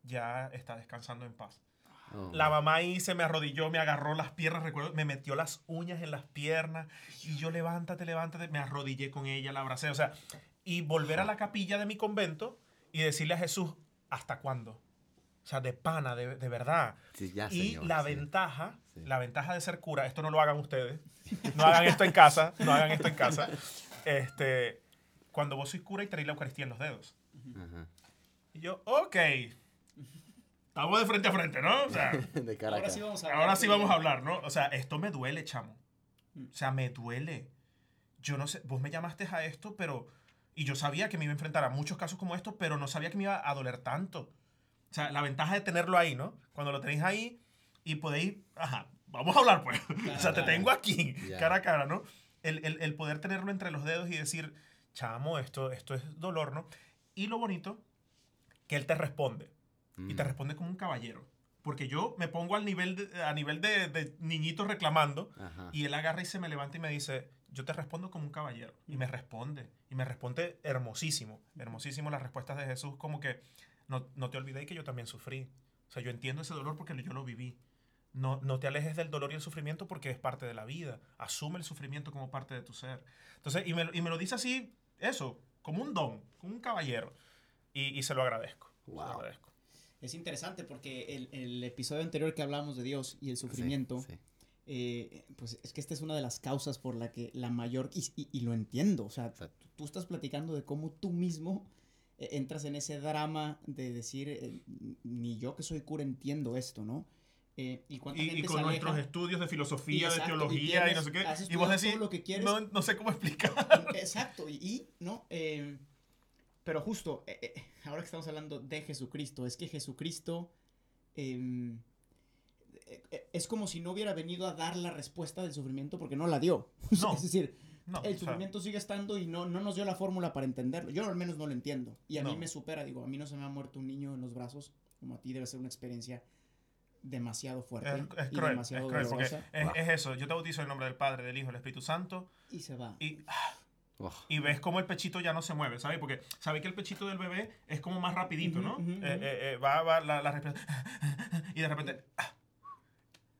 ya está descansando en paz. Oh. La mamá ahí se me arrodilló, me agarró las piernas, recuerdo, me metió las uñas en las piernas y yo levántate, levántate, me arrodillé con ella, la abracé, o sea, y volver a la capilla de mi convento y decirle a Jesús, ¿hasta cuándo? O sea, de pana, de, de verdad. Sí, ya, y señor, la sí. ventaja, Sí. la ventaja de ser cura, esto no lo hagan ustedes, no hagan esto en casa, no hagan esto en casa. Este, cuando vos sois cura y tenéis la Eucaristía en los dedos. Ajá. Y yo, ok, estamos de frente a frente, ¿no? O sea, De cara a Ahora cara. sí vamos a hablar. Ahora sí vamos a hablar, ¿no? O sea, esto me duele, chamo. O sea, me duele. Yo no sé, vos me llamaste a esto, pero... Y yo sabía que me iba a enfrentar a muchos casos como estos, pero no sabía que me iba a doler tanto. O sea, la ventaja de tenerlo ahí, ¿no? Cuando lo tenéis ahí y podéis... Ajá, vamos a hablar, pues. o sea, te tengo aquí, Ya. cara a cara, ¿no? el, el- el poder tenerlo entre los dedos y decir, chamo, esto, esto es dolor, ¿no? Y lo bonito, que él te responde. Y Mm. te responde como un caballero. Porque yo me pongo al nivel de, a nivel de, de niñitos reclamando Ajá. y él agarra y se me levanta y me dice, yo te respondo como un caballero. Y me responde. Y me responde hermosísimo. Hermosísimo las respuestas de Jesús como que no, no te olvidé que yo también sufrí. O sea, yo entiendo ese dolor porque yo lo viví. No, no te alejes del dolor y el sufrimiento porque es parte de la vida. Asume el sufrimiento como parte de tu ser. Entonces, y me, lo- y me lo dice así, eso, como un don, como un caballero. Y, y se lo agradezco. Se lo agradezco. Es interesante porque el, el episodio anterior que hablamos de Dios y el sufrimiento, Sí, sí. Eh, pues es que esta es una de las causas por la que la mayor, y, y- y lo entiendo, o sea, tú estás platicando de cómo tú mismo eh, entras en ese drama de decir, eh, ni yo que soy cura entiendo esto, ¿no? Y cuánta Y, gente y se con aleja? nuestros estudios de filosofía, Exacto, de teología y, no sé qué. Y vos decís, todo lo que quieres. no, no sé cómo explicar. Exacto, y, ¿no? Pero justo, ahora que estamos hablando de Jesucristo, es que Jesucristo eh, es como si no hubiera venido a dar la respuesta del sufrimiento porque no la dio. No. es decir, No, el o sea, sufrimiento sigue estando y no, no nos dio la fórmula para entenderlo. Yo al menos no lo entiendo. Y a mí No. me supera, digo, a mí no se me ha muerto un niño en los brazos, como a ti debe ser una experiencia demasiado fuerte es, es y cruel, es demasiado cruel, porque es, Wow. es eso. Yo te bautizo en el nombre del Padre, del Hijo del Espíritu Santo Y se va. y, Oh, y ves cómo el pechito ya no se mueve, ¿sabes? Porque sabes que el pechito del bebé es como más rapidito, ¿no? ujú, Eh, ujú. eh, eh, va, va la, la respiración y de repente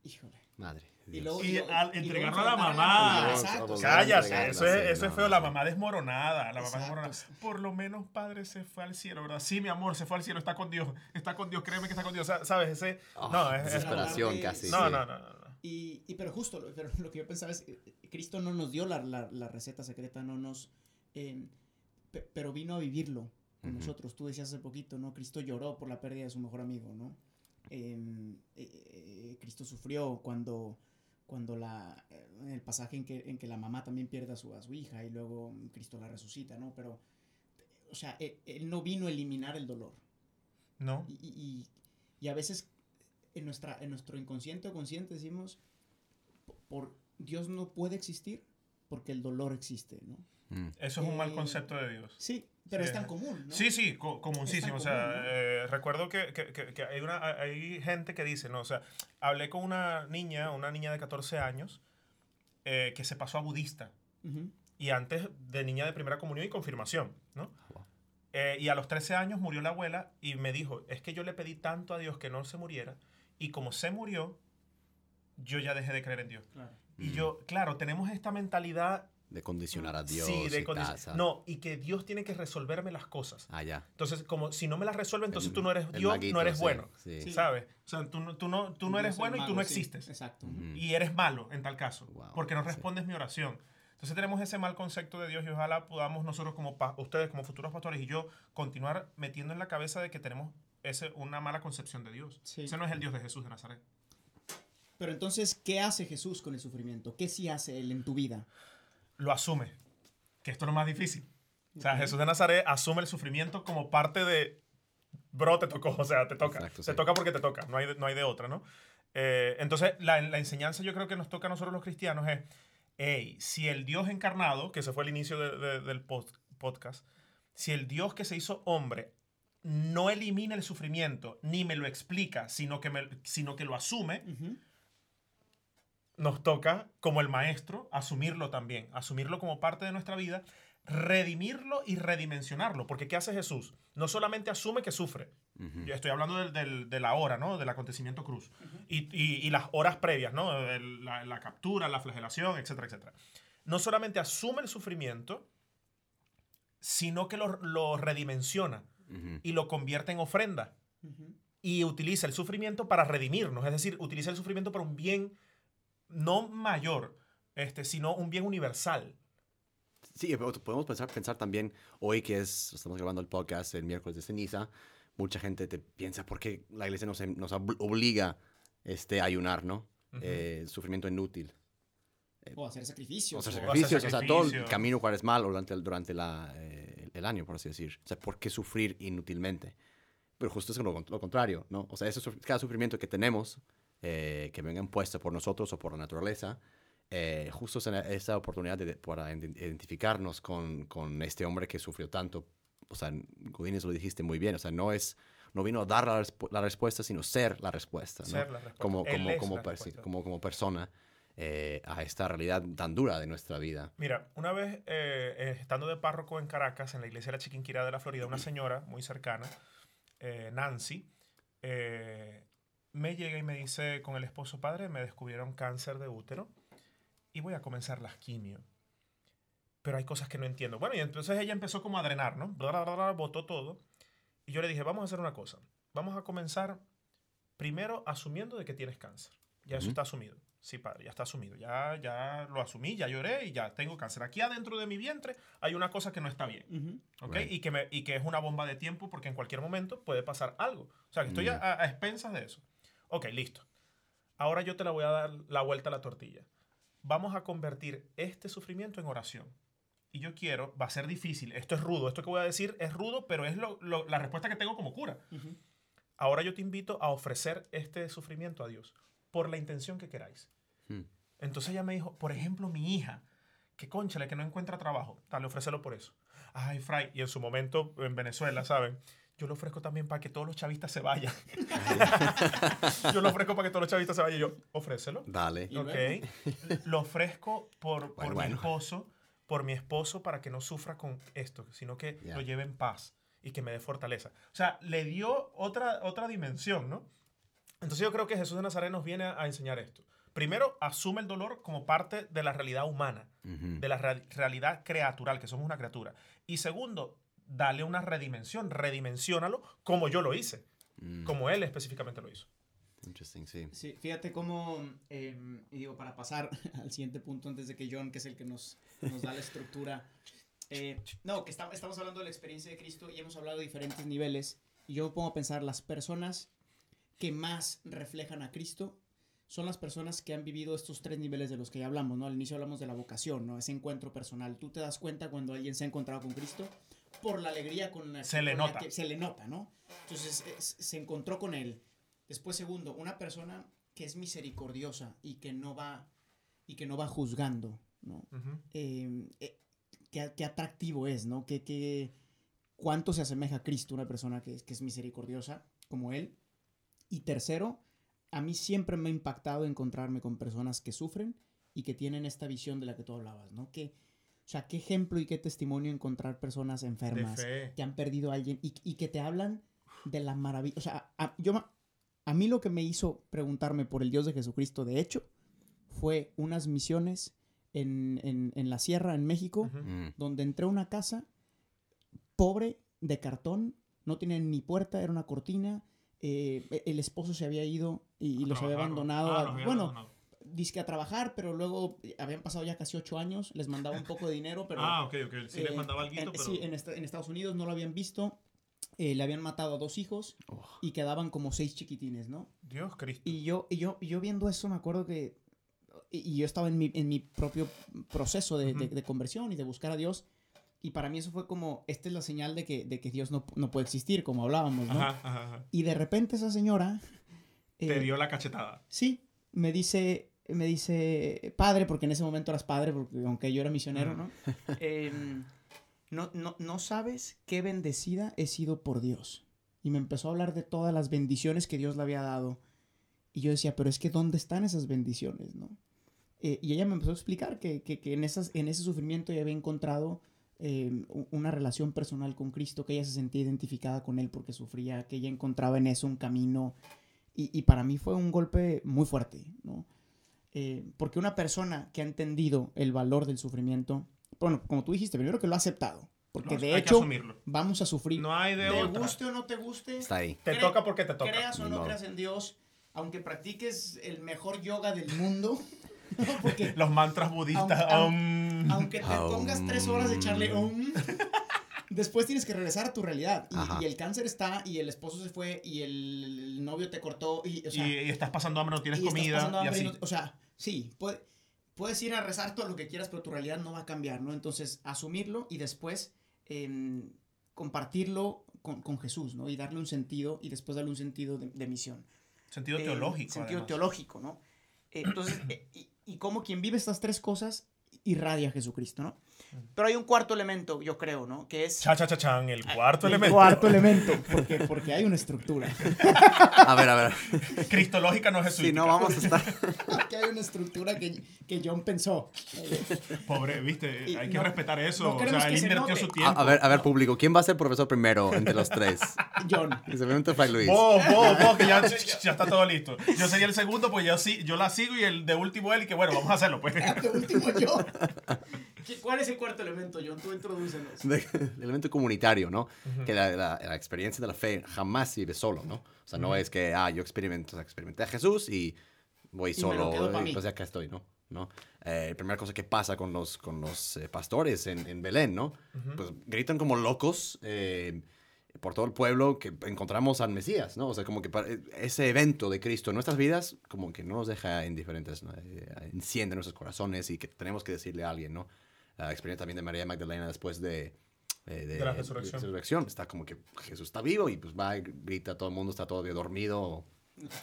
Híjole. madre. Y Dios. luego- Y luego- al y luego entregarlo a la mamá. Exacto, Dios, exacto. cállate, eso es, eso es no, feo, la mamá desmoronada, la mamá desmoronada. Por lo menos padre se fue al cielo, ¿verdad? Sí, mi amor, se fue al cielo, está con Dios, está con Dios, créeme que está con Dios, Sa- ¿sabes? Ese, Oh, no, es, es- desesperación es- casi. no, sí. no, no, no, no. Y, y pero justo, lo- pero lo que yo pensaba es, eh, Cristo no nos dio la, la- la receta secreta, no nos... eh, pe- pero vino a vivirlo con nosotros. Tú decías hace poquito, ¿no? Cristo lloró por la pérdida de su mejor amigo, ¿no? Eh, eh, eh, Cristo sufrió cuando, cuando la, en el pasaje en que, en que la mamá también pierde a su, a su hija y luego Cristo la resucita, ¿no? Pero, o sea, él, él no vino a eliminar el dolor. No. Y, y- y- a veces en, nuestra, en nuestro inconsciente o consciente decimos, por Dios no puede existir porque el dolor existe, ¿no? Mm. Eso es un mal Eh, concepto de Dios. Sí, pero Sí. es tan común, ¿no? Sí, sí, co- comuncísimo. O sea, común, ¿no? eh, recuerdo que, que- que- que hay, una, hay gente que dice, ¿no? O sea, hablé con una niña, una niña de 14 años, eh, que se pasó a budista. Y antes de niña de primera comunión y confirmación, ¿no? Wow. Eh, y a los 13 años murió la abuela y me dijo, es que yo le pedí tanto a Dios que no se muriera. Y como se murió, yo ya dejé de creer en Dios. Claro. Y yo, claro, tenemos esta mentalidad... De condicionar a Dios. sí, de y. No, y que Dios tiene que resolverme las cosas. Ah, ya. Entonces, como si no me las resuelve, entonces El- tú no eres Dios, maguito, no eres sí, bueno. Sí. Sí. ¿Sabes? O sea, tú no, tú no, tú no eres bueno y tú no sí, existes. Exacto. Y eres malo en tal caso. Wow, porque no sí. respondes mi oración. Entonces tenemos ese mal concepto de Dios y ojalá podamos nosotros como ustedes como futuros pastores y yo continuar metiendo en la cabeza de que tenemos ese, una mala concepción de Dios. Sí. Ese no es el Dios de Jesús de Nazaret. Pero entonces, ¿qué hace Jesús con el sufrimiento? ¿Qué sí hace Él en tu vida? Lo asume. Que esto es lo más difícil. O sea. Jesús de Nazaret asume el sufrimiento como parte de, bro, te tocó, o sea, te toca. Exacto, te sí. toca porque te toca, no hay, de- no hay de otra, ¿no? Eh, entonces, la, la enseñanza yo creo que nos toca a nosotros los cristianos es, hey, si el Dios encarnado, que ese fue el inicio de- de- del pod- podcast, si el Dios que se hizo hombre no elimina el sufrimiento, ni me lo explica, sino que, me- sino que lo asume, Ujú. Nos toca, como el maestro, asumirlo también, asumirlo como parte de nuestra vida, redimirlo y redimensionarlo. Porque ¿qué hace Jesús? No solamente asume que sufre, yo estoy hablando del, del- de la hora, ¿no? Del acontecimiento cruz. y, y- y las horas previas, ¿no? El- la, la captura, la flagelación, etcétera, etcétera. No solamente asume el sufrimiento, sino que lo, lo redimensiona y lo convierte en ofrenda y utiliza el sufrimiento para redimirnos, es decir, utiliza el sufrimiento para un bien no mayor, este, sino un bien universal. Sí, pero podemos pensar, pensar también hoy que es, estamos grabando el podcast el miércoles de ceniza, mucha gente te piensa por qué la iglesia nos, nos ob- obliga este, a ayunar, ¿no? Ujú. Eh, sufrimiento inútil. O hacer sacrificios. O sea, o- sacrificios, o sea, todo el camino cual es malo durante, el, durante la, eh, el año, por así decir. O sea, ¿por qué sufrir inútilmente? Pero justo es lo, lo contrario, ¿no? O sea, ese, cada sufrimiento que tenemos, eh, que venga impuesto por nosotros o por la naturaleza, eh, justo esa, oportunidad de, para ident- identificarnos con, con este hombre que sufrió tanto. O sea, Godínez lo dijiste muy bien. O sea, no es no vino a dar la, respu- la respuesta, sino ser la respuesta. ¿no? Ser la respuesta. Como, como, como, per- respuesta. como, como persona eh, a esta realidad tan dura de nuestra vida. Mira, una vez eh, eh, estando de párroco en Caracas, en la iglesia de la Chiquinquirá de la Florida, una señora muy cercana, eh, Nancy, eh, me llega y me dice con el esposo padre, me descubrieron cáncer de útero y voy a comenzar las quimio. Pero hay cosas que no entiendo. Bueno, y entonces ella empezó como a drenar, ¿no? Bla, bla, bla, bla, botó todo. Y yo le dije, vamos a hacer una cosa. Vamos a comenzar primero asumiendo de que tienes cáncer. Ya eso está asumido. Sí, padre, ya está asumido. Ya, ya lo asumí, ya lloré y ya tengo cáncer. Aquí adentro de mi vientre hay una cosa que no está bien. Right. Y, que me, y que es una bomba de tiempo porque en cualquier momento puede pasar algo. O sea, que estoy Mm. a, a expensas de eso. Ok, listo. Ahora yo te la voy a dar la vuelta a la tortilla. Vamos a convertir este sufrimiento en oración. Y yo quiero, va a ser difícil, esto es rudo, esto que voy a decir es rudo, pero es lo- lo- la respuesta que tengo como cura. Ahora yo te invito a ofrecer este sufrimiento a Dios por la intención que queráis. Hmm. Entonces ella me dijo, por ejemplo, mi hija, que conchale, que no encuentra trabajo, dale, ofrécelo por eso. Ay, Fray, y en su momento en Venezuela, ¿saben? Yo lo ofrezco también para que todos los chavistas se vayan. yo lo ofrezco para que todos los chavistas se vayan. Y yo, ofrécelo. Dale. Y Ok. luego. Lo ofrezco por, por Bueno, mi esposo, por mi esposo para que no sufra con esto, sino que lo lleve en paz y que me dé fortaleza. O sea, le dio otra, otra dimensión, ¿no? Entonces yo creo que Jesús de Nazaret nos viene a, a enseñar esto. Primero, asume el dolor como parte de la realidad humana, de la rea- realidad creatural, que somos una criatura. Y segundo, dale una redimensión, redimensiónalo como yo lo hice, Mm, como él específicamente lo hizo. Interesting, sí. Sí, fíjate cómo, eh, y digo, para pasar al siguiente punto antes de que John, que es el que nos, nos da la estructura, eh, no, que estamos, estamos hablando de la experiencia de Cristo y hemos hablado de diferentes niveles, y yo me pongo a pensar, las personas que más reflejan a Cristo son las personas que han vivido estos tres niveles de los que ya hablamos, ¿no? Al inicio hablamos de la vocación, ¿no? Ese encuentro personal. Tú te das cuenta cuando alguien se ha encontrado con Cristo por la alegría con la, Se le con nota. que- se le nota, ¿no? Entonces es- se encontró con él. Después, segundo, una persona que es misericordiosa y que no va, y que no va juzgando, ¿no? Ujú. Eh, eh, qué, qué atractivo es, ¿no? Qué, qué- cuánto se asemeja a Cristo una persona que, es- que es misericordiosa como Él. Y tercero, a mí siempre me ha impactado encontrarme con personas que sufren y que tienen esta visión de la que tú hablabas, ¿no? Que, sea, qué ejemplo y qué testimonio encontrar personas enfermas fe. que han perdido a alguien y, y que te hablan de la maravilla. O sea, a, yo, ma- a mí lo que me hizo preguntarme por el Dios de Jesucristo, de hecho, fue unas misiones en, en- en la sierra, en México. Mm, donde entré a una casa pobre de cartón, no tenía ni puerta, era una cortina. eh, el esposo se había ido y, y los había Trabajar, ¿no? abandonado. Ah, a- los había bueno, abandonado. Disque a trabajar, pero luego eh, habían pasado ya casi ocho años, les mandaba un poco de dinero, pero... ah, ok, ok. Sí les eh, mandaba algo, en, pero... Sí, en, esta- en Estados Unidos no lo habían visto. eh, le habían matado a dos hijos oh, y quedaban como seis chiquitines, ¿no? Dios Cristo. Y yo, y yo, y yo viendo eso me acuerdo que... Y, yo estaba en mi, en mi propio proceso de, de- conversión y de buscar a Dios. Y para mí eso fue como, esta es la señal de que, de que Dios no, no puede existir, como hablábamos, ¿no? Ajá, ajá, ajá. Y de repente esa señora... Te dio la cachetada. Sí, me dice, me dice padre, porque en ese momento eras padre, porque aunque yo era misionero. ¿no? Em, no, no, no sabes qué bendecida he sido por Dios. Y me empezó a hablar de todas las bendiciones que Dios le había dado. Y yo decía, pero es que ¿dónde están esas bendiciones, no? Eh, y ella me empezó a explicar que, que, que en, esas, en ese sufrimiento ella había encontrado u- una relación personal con Cristo, que ella se sentía identificada con Él porque sufría, que ella encontraba en eso un camino. Y, y para mí fue un golpe muy fuerte, ¿no? Eh, porque una persona que ha entendido el valor del sufrimiento, bueno, como tú dijiste, primero que lo ha aceptado, porque No, de hecho vamos a sufrir. No hay de te otra. guste o no te guste, está ahí. Te toca porque te toca. creas o no modo. creas en Dios, aunque practiques el mejor yoga del mundo, ¿no? porque Los mantras budistas. Aun- um, aunque te pongas tres horas de echarle um, después tienes que regresar a tu realidad. Y, y el cáncer está, y el esposo se fue, y el novio te cortó, y, o sea, y, y estás pasando hambre, no tienes y estás comida. hambre y así. no- o sea, sí, puede- puedes ir a rezar todo lo que quieras, pero tu realidad no va a cambiar, ¿no? Entonces, asumirlo y después em, compartirlo con, con Jesús, ¿no? Y darle un sentido y después darle un sentido de, de misión. Sentido Eh, teológico. Sentido además. teológico, ¿no? Eh, entonces, eh, y, y cómo quien vive estas tres cosas irradia a Jesucristo, ¿no? Pero hay un cuarto elemento, yo creo, ¿no? Que es Cha, cha, cha, chan, el cuarto el elemento. cuarto elemento, porque, porque hay una estructura. A ver, a ver. Cristológica no es Si no, vamos a estar. Aquí hay una estructura que, que John pensó. Pobre, viste, Y hay que no- respetar eso. no o sea, él que se invirtió note. su A, tiempo. a ver, a ver, público. ¿Quién va a ser profesor primero entre los tres? John. Y Fray Luis. Vos, vos, vos, que ya, ya está todo listo. Yo sería el segundo, pues yo, sí, yo la sigo y el de último él, y que bueno, vamos a hacerlo, pues. De último yo. ¿Qué- ¿Cuál es el cuarto elemento, John? Tú introdúcenos. de- el elemento comunitario, ¿no? Que la, la- la experiencia de la fe jamás se vive solo, ¿no? O sea, no es que, ah, yo experimento, o sea, experimenté a Jesús y voy Y solo, y pues acá estoy, ¿no? ¿No? Eh, la primera cosa que pasa con los, con los eh, pastores en, en Belén, ¿no? Pues gritan como locos eh, por todo el pueblo que encontramos al Mesías, ¿no? O sea, como que para- ese evento de Cristo en nuestras vidas, como que no nos deja indiferentes, ¿no? Eh, enciende nuestros corazones y que tenemos que decirle a alguien, ¿no? La experiencia también de María Magdalena después de, eh, De la resurrección. Está como que Jesús está vivo y pues va y grita, todo el mundo está todo dormido,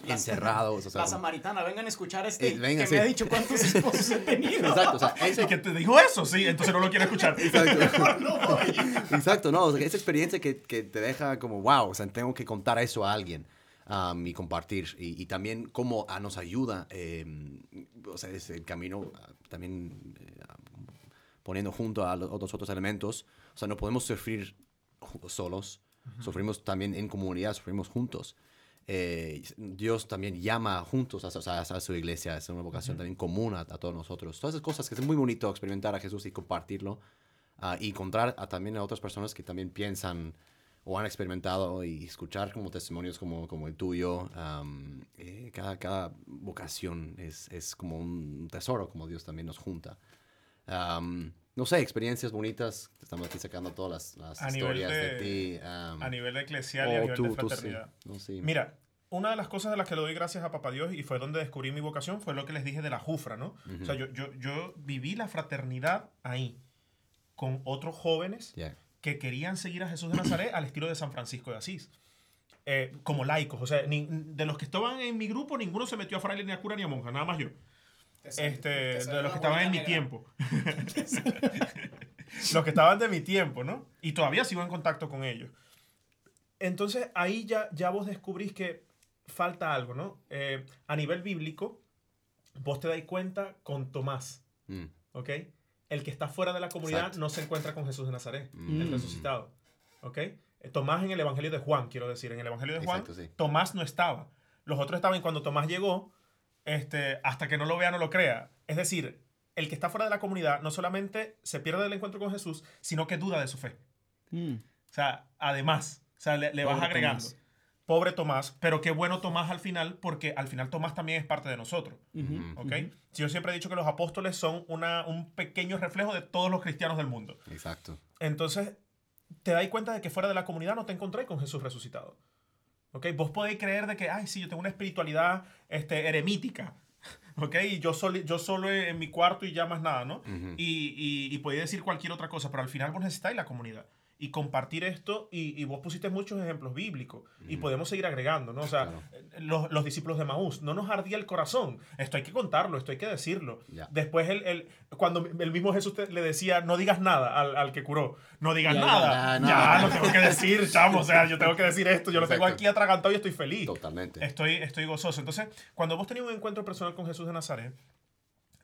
encerrado. o sea, La como- samaritana, vengan a escuchar a este Eh, venga, que sí. me ha dicho cuántos esposos he tenido. Exacto, o sea, ese- que te dijo eso, sí, entonces no lo quiero escuchar. Exacto. no voy. Exacto, no, o sea, esa experiencia que, que te deja como, wow, o sea, tengo que contar eso a alguien um, y compartir. Y, y también cómo ah, nos ayuda, eh, o sea, es el camino ah, también eh, poniendo junto a los otros, otros elementos. O sea, no podemos sufrir solos, sufrimos también en comunidad, sufrimos juntos. Eh, Dios también llama juntos a, a- a su iglesia, es una vocación también común a, a todos nosotros. Todas esas cosas que es muy bonito experimentar a Jesús y compartirlo ah, y encontrar también a otras personas que también piensan o han experimentado y escuchar como testimonios como, como el tuyo. am, eh, cada, cada vocación es, es como un tesoro, como Dios también nos junta. No sé, experiencias bonitas. Estamos aquí sacando todas las, las historias de, de- ti. A nivel eclesial y a o nivel tú- de sí, fraternidad. no, sí. Mira, una de las cosas de las que le doy gracias a Papá Dios y fue donde descubrí mi vocación fue lo que les dije de la Jufra, ¿no? O sea, yo, yo, yo viví la fraternidad ahí con otros jóvenes Yeah. que querían seguir a Jesús de Nazaret al estilo de San Francisco de Asís. Eh, como laicos, o sea, ni- de los que estaban en mi grupo, ninguno se metió a fraile, ni a cura, ni a monja, nada más yo. Este, de los que estaban en mi tiempo. los que estaban de mi tiempo, ¿no? Y todavía sigo en contacto con ellos. Entonces ahí ya, ya vos descubrís que falta algo, ¿no? Eh, a nivel bíblico, vos te dais cuenta con Tomás, Mm, ¿ok? El que está fuera de la comunidad Exacto. no se encuentra con Jesús de Nazaret, Mm. el resucitado, ¿ok? Eh, Tomás en el Evangelio de Juan, quiero decir, en el Evangelio de Juan, Exacto, sí. Tomás no estaba. Los otros estaban y cuando Tomás llegó, este, hasta que no lo vea, no lo crea. Es decir, el que está fuera de la comunidad no solamente se pierde del encuentro con Jesús, sino que duda de su fe. Mm. O sea, además, o sea, le, le vas agregando. Tomás. Pobre Tomás, pero qué bueno Tomás al final, porque al final Tomás también es parte de nosotros. ¿Ok? Si Yo siempre he dicho que los apóstoles son una, un pequeño reflejo de todos los cristianos del mundo. Exacto. Entonces, te dais cuenta de que fuera de la comunidad no te encontré con Jesús resucitado. ¿Ok? Vos podéis creer de que, ay, sí, yo tengo una espiritualidad este, eremítica. ¿Ok? Y yo solo, yo solo en mi cuarto y ya más nada, ¿no? Ujú. y, y, y podéis decir cualquier otra cosa, pero al final vos necesitáis la comunidad. Y compartir esto, y, y vos pusiste muchos ejemplos bíblicos, y podemos seguir agregando, ¿no? O sea, Claro. eh, los, los discípulos de Maús, no nos ardía el corazón. Esto hay que contarlo, esto hay que decirlo. Ya. Después, el, el- cuando el mismo Jesús te- le decía, no digas nada al, al que curó, no digas Ya, nada. ya, Ya, no. lo tengo que decir, chamo, o sea, yo tengo que decir esto, yo lo tengo aquí atragantado y estoy feliz. Totalmente. Estoy, estoy gozoso. Entonces, cuando vos tenés un encuentro personal con Jesús de Nazaret,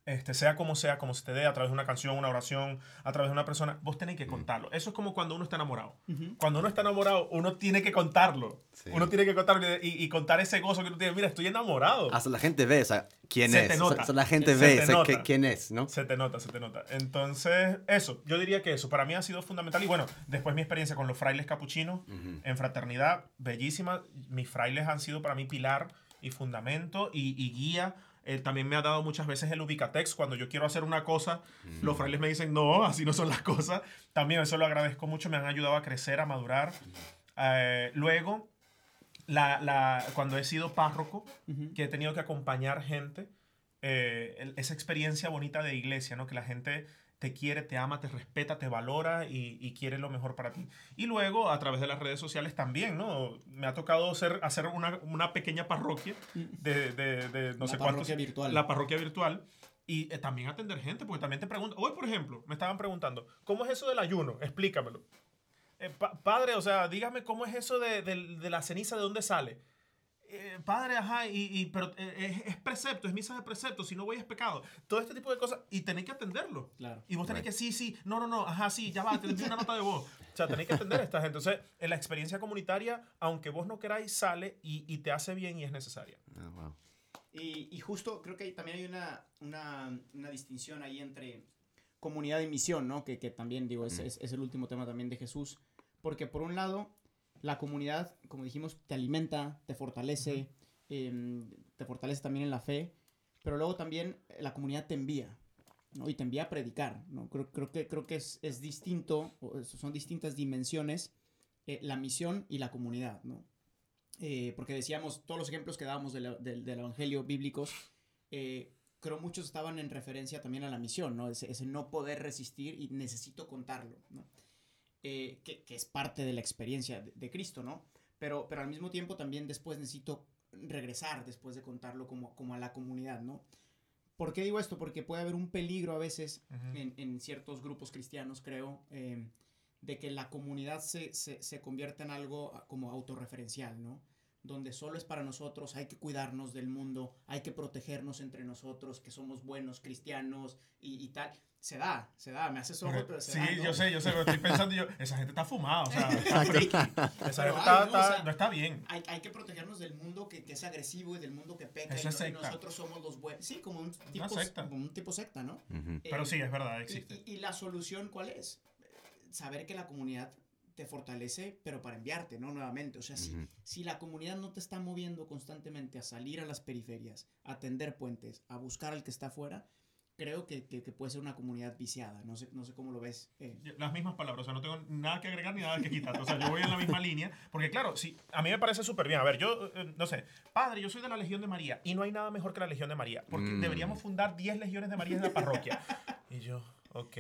este, sea como sea, como se te dé, a través de una canción, una oración, a través de una persona, vos tenés que contarlo. Eso es como cuando uno está enamorado. Cuando uno está enamorado, uno tiene que contarlo. Sí. Uno tiene que contarlo y, y contar ese gozo que uno tiene. Mira, estoy enamorado. Hasta la gente ve, o sea, quién Se es. te nota. o sea, la gente Se ve, te o sea, quién es, ¿no? Se te nota, se te nota. Entonces, eso, yo diría que eso para mí ha sido fundamental. Y bueno, después mi experiencia con los frailes capuchinos en fraternidad, bellísima. Mis frailes han sido para mí pilar y fundamento y, y guía. Eh, también me ha dado muchas veces el Ubicatex. Cuando yo quiero hacer una cosa, los frailes me dicen, no, así no son las cosas. También eso lo agradezco mucho, me han ayudado a crecer, a madurar. Eh, luego, la, la- cuando he sido párroco, que he tenido que acompañar gente, eh, el- esa experiencia bonita de iglesia, ¿no? Que la gente te quiere, te ama, te respeta, te valora y, y quiere lo mejor para ti. Y luego, a través de las redes sociales también, ¿no? Me ha tocado ser, hacer una, una pequeña parroquia de, de- de no Una sé parroquia cuántos. virtual. La parroquia virtual. Y eh, también atender gente, porque también te preguntan. Hoy, por ejemplo, me estaban preguntando, ¿cómo es eso del ayuno? Explícamelo. Eh, pa- padre, o sea, dígame cómo es eso de, de- de la ceniza, ¿de dónde sale? Eh, padre, ajá, y, y- pero eh, es, es precepto, es misa de precepto, si no voy es pecado. Todo este tipo de cosas, y tenéis que atenderlo. Claro. Y vos tenés Right. que, sí, sí, no, no, no, ajá, sí, ya va, te envío una nota de voz. O sea, tenéis que atender a esta gente. Entonces, en la experiencia comunitaria, aunque vos no queráis, sale y, y te hace bien y es necesaria. Ah, wow. Y, y justo creo que también hay una, una, una distinción ahí entre comunidad y misión, ¿no? Que, que también, digo, es, Mm. es, es el último tema también de Jesús. Porque por un lado, la comunidad, como dijimos, te alimenta, te fortalece, em, te fortalece también en la fe, pero luego también eh, la comunidad te envía, ¿no? Y te envía a predicar, ¿no? Creo, creo que, creo que es, es distinto, son distintas dimensiones, eh, la misión y la comunidad, ¿no? Eh, porque decíamos, todos los ejemplos que dábamos del, del- del Evangelio bíblicos, eh, creo muchos estaban en referencia también a la misión, ¿no? Ese, ese no poder resistir y necesito contarlo, ¿no? Eh, que, que es parte de la experiencia de, de Cristo, ¿no? Pero, pero al mismo tiempo también después necesito regresar después de contarlo como, como a la comunidad, ¿no? ¿Por qué digo esto? Porque puede haber un peligro a veces en, en ciertos grupos cristianos, creo, eh, de que la comunidad se, se, se convierta en algo como autorreferencial, ¿no? Donde solo es para nosotros, hay que cuidarnos del mundo, hay que protegernos entre nosotros, que somos buenos cristianos y, y tal. Se da, se da, me haces ojo, pero se Sí, da. ¿no? yo sé, yo sé, pero estoy pensando yo, esa gente está fumada, o sea, está. Esa gente está, ¿no? O está- sea, no está bien. Hay, hay que protegernos del mundo que, que es agresivo y del mundo que peca. Eso y, es y secta. nosotros somos los buenos. Sí, como un tipo, secta. como un tipo secta, ¿no? Pero Eh, sí, es verdad, y- existe. Y, y la solución cuál es? Eh, Saber que la comunidad te fortalece, pero para enviarte, ¿no? Nuevamente. O sea, si, Ujú. si la comunidad no te está moviendo constantemente a salir a las periferias, a tender puentes, a buscar al que está afuera, creo que, que- que puede ser una comunidad viciada. No sé, no sé cómo lo ves. eh. Las mismas palabras, o sea, no tengo nada que agregar ni nada que quitar. O sea, yo voy en la misma línea, porque claro, sí, a mí me parece súper bien. A ver, yo, eh, no sé, padre, yo soy de la Legión de María y no hay nada mejor que la Legión de María, porque Mm. deberíamos fundar 10 Legiones de María en la parroquia. Y yo, ok,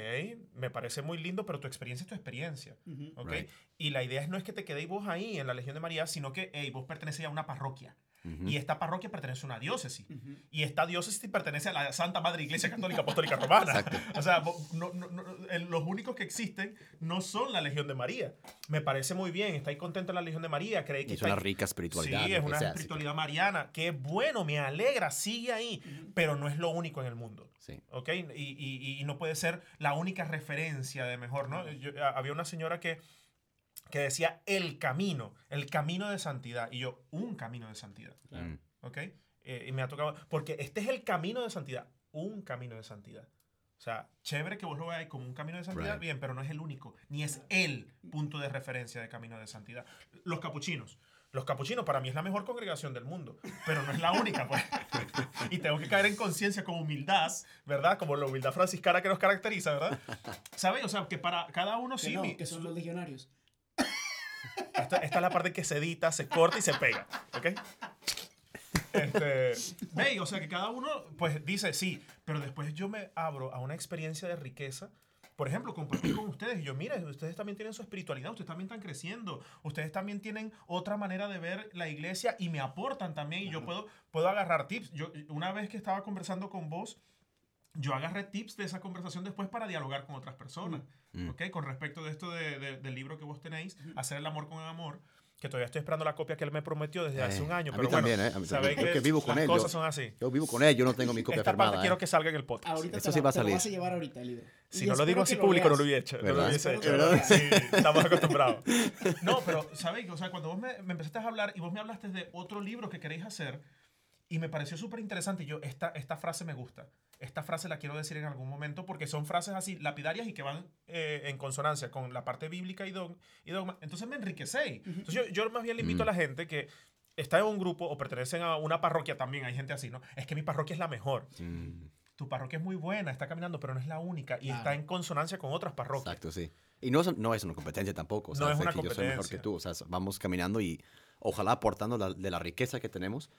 me parece muy lindo, pero tu experiencia es tu experiencia. Ujú. ¿ok? Right. Y la idea es no es que te quedéis vos ahí en la Legión de María, sino que hey, vos pertenecéis a una parroquia. Ujú. Y esta parroquia pertenece a una diócesis. Ujú. Y esta diócesis pertenece a la Santa Madre Iglesia Católica Apostólica Romana. O sea, no- no- no- los únicos que existen no son la Legión de María. Me parece muy bien, estáis contento en la Legión de María, creéis que Es una rica espiritualidad. Sí, es una sea, sí, espiritualidad mariana. Qué bueno, me alegra, sigue ahí. Pero no es lo único en el mundo. Sí. ¿ok? Y, y- y no puede ser la única referencia de mejor, ¿no? Yo- a- había una señora que, que decía el camino, el camino de santidad. Y yo, un camino de santidad, Claro. ¿ok? Eh, y me ha tocado, porque este es el camino de santidad, un camino de santidad. O sea, chévere que vos lo veáis como un camino de santidad, Right. bien, pero no es el único, ni es el punto de referencia de camino de santidad. Los capuchinos. Los capuchinos para mí es la mejor congregación del mundo, pero no es la única, pues. y tengo que caer en conciencia con humildad, ¿verdad? Como la humildad franciscana que nos caracteriza, ¿verdad? ¿Sabes? O sea, que para cada uno Que sí. no, mi- que son los legionarios. Esta, esta es la parte que se edita, se corta y se pega, ¿ok? Este, ve, o sea que cada uno pues dice sí, pero después yo me abro a una experiencia de riqueza. Por ejemplo, compartir con ustedes. Y yo, mire, ustedes también tienen su espiritualidad, ustedes también están creciendo, ustedes también tienen otra manera de ver la iglesia y me aportan también. Y yo puedo, puedo agarrar tips. Yo, una vez que estaba conversando con vos, yo agarré tips de esa conversación después para dialogar con otras personas. Mm. ¿ok? Con respecto de esto de- de- del libro que vos tenéis, Hacer el amor con el amor, que todavía estoy esperando la copia que él me prometió desde Eh, hace un año. a pero mí bueno, también, ¿eh? A mí sabéis. Yo que vivo con las él, cosas yo- son así. Yo vivo con él, yo no tengo mi copia Esta firmada. parte ¿eh? quiero que salga en el podcast. Ahorita Eso te, sí va a te lo salir. vas a llevar ahorita el libro. Si Y no lo digo así que público, no leas. lo hubiera hecho. No lo ¿Verdad? hubiese hecho. que lo ¿verdad? Sí, estamos acostumbrados. No, pero, ¿sabéis? O sea, cuando vos me, me empezaste a hablar y vos me hablaste de otro libro que queréis hacer, y me pareció súper interesante, y yo, esta, esta frase me gusta. Esta frase la quiero decir en algún momento porque son frases así lapidarias y que van eh, en consonancia con la parte bíblica y, dog- y dogma. Entonces me enriquecéis. Entonces yo, yo más bien le invito a la gente que está en un grupo o pertenecen a una parroquia también, hay gente así, ¿no? Es que mi parroquia es la mejor. Mm, Tu parroquia es muy buena, está caminando, pero no es la única y Claro. está en consonancia con otras parroquias. Exacto, sí. Y no es, no es una competencia tampoco. O sea, No es una que yo soy mejor que competencia. tú. O sea, vamos caminando y ojalá aportando la- de la riqueza que tenemos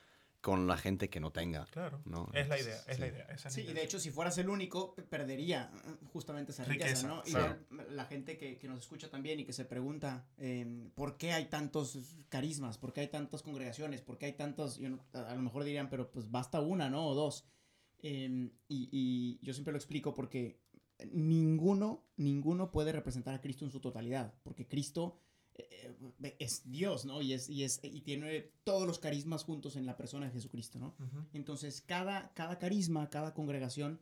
con la gente que no tenga. Claro. No, es la idea, es sí. la idea. esa es la Sí, y idea. de hecho, si fueras el único, pe- perdería eh, justamente esa riqueza, Riqueza, ¿no? Y claro. ver la gente que, que nos escucha también y que se pregunta eh, por qué hay tantos carismas, por qué hay tantas congregaciones, por qué hay tantos, yo no- a a lo mejor dirían, pero pues basta una, ¿no? O dos. Em, y, y yo siempre lo explico porque ninguno, ninguno puede representar a Cristo en su totalidad, porque Cristo eh, eh, es Dios, ¿no? Y, es, y, es, y tiene todos los carismas juntos en la persona de Jesucristo, ¿no? Entonces, cada, cada carisma, cada congregación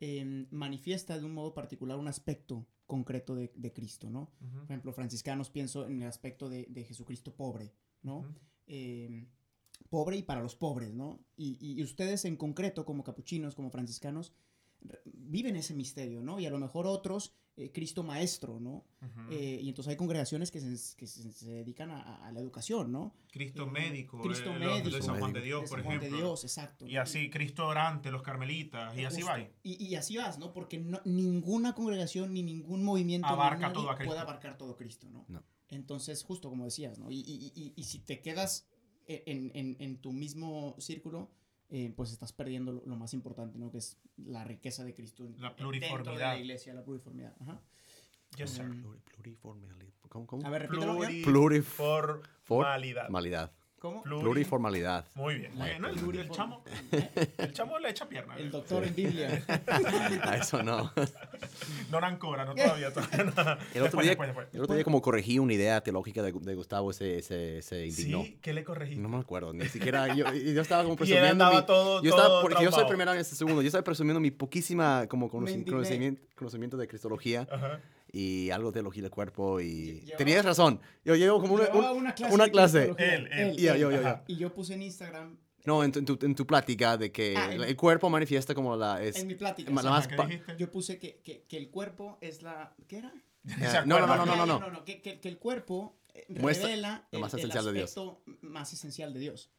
em, manifiesta de un modo particular un aspecto concreto de, de Cristo, ¿no? Por ejemplo, franciscanos pienso en el aspecto de, de Jesucristo pobre, ¿no? Eh, pobre y para los pobres, ¿no? Y, y- ustedes en concreto, como capuchinos, como franciscanos, viven ese misterio, ¿no? Y a lo mejor otros, eh, Cristo maestro, ¿no? Ujú. Eh, y entonces hay congregaciones que se, que se- se dedican a, a- la educación, ¿no? Cristo eh, médico, Cristo eh, médico, de San Juan de. Dios, De por San Juan ejemplo. de Dios, exacto. Y así, Cristo orante, los carmelitas, y así va. Y, y así vas, ¿no? Porque no- ninguna congregación ni ningún movimiento Abarca todo a Cristo. puede abarcar todo Cristo, ¿no? No. Entonces, justo como decías, ¿no? Y, y- y- y si te quedas en, en- en tu mismo círculo, eh, pues estás perdiendo lo, lo más importante, ¿no? Que es la riqueza de Cristo. en- La Dentro pluriformidad. de la iglesia, la pluriformidad. Ajá. Yes, sir. Mm. Pluri- pluriformalidad. ¿Cómo? cómo? A ver, repítelo. ya. Pluriformalidad. Pluriformalidad. ¿Cómo? Pluri- Pluriformalidad. Muy bien. Bueno, el, chamo, el chamo le echa pierna. El doctor en Biblia. A eso no. No Nancora, no todavía. todavía no. El otro, Después, día, después, después. el otro día como corregí una idea teológica de, de Gustavo, se, se, se indignó. Sí, ¿qué le corregiste? No me acuerdo, ni siquiera yo, yo estaba como Y él presumiendo andaba mi- todo- yo estaba, todo porque yo soy primero año, este segundo, yo estaba presumiendo mi poquísima como conocimiento de cristología Ajá. Y algo de teología del cuerpo y Llevaba- tenías razón. Yo llevo como una, Llevaba un- una clase. una clase. Él, él. Ya, yo, yo, Ajá. Y yo puse en Instagram, no, en tu, en tu, en tu plática de que Ah, en- el cuerpo manifiesta como la es en mi plática. la más ¿qué pa- dijiste? Yo puse que, que, que el cuerpo es la... ¿Qué era? ¿Se Eh, no, no, acuerda? no, no, no, no. que, que- que el cuerpo eh, Muestra revela lo el, más el esencial de Dios. aspecto más esencial de Dios.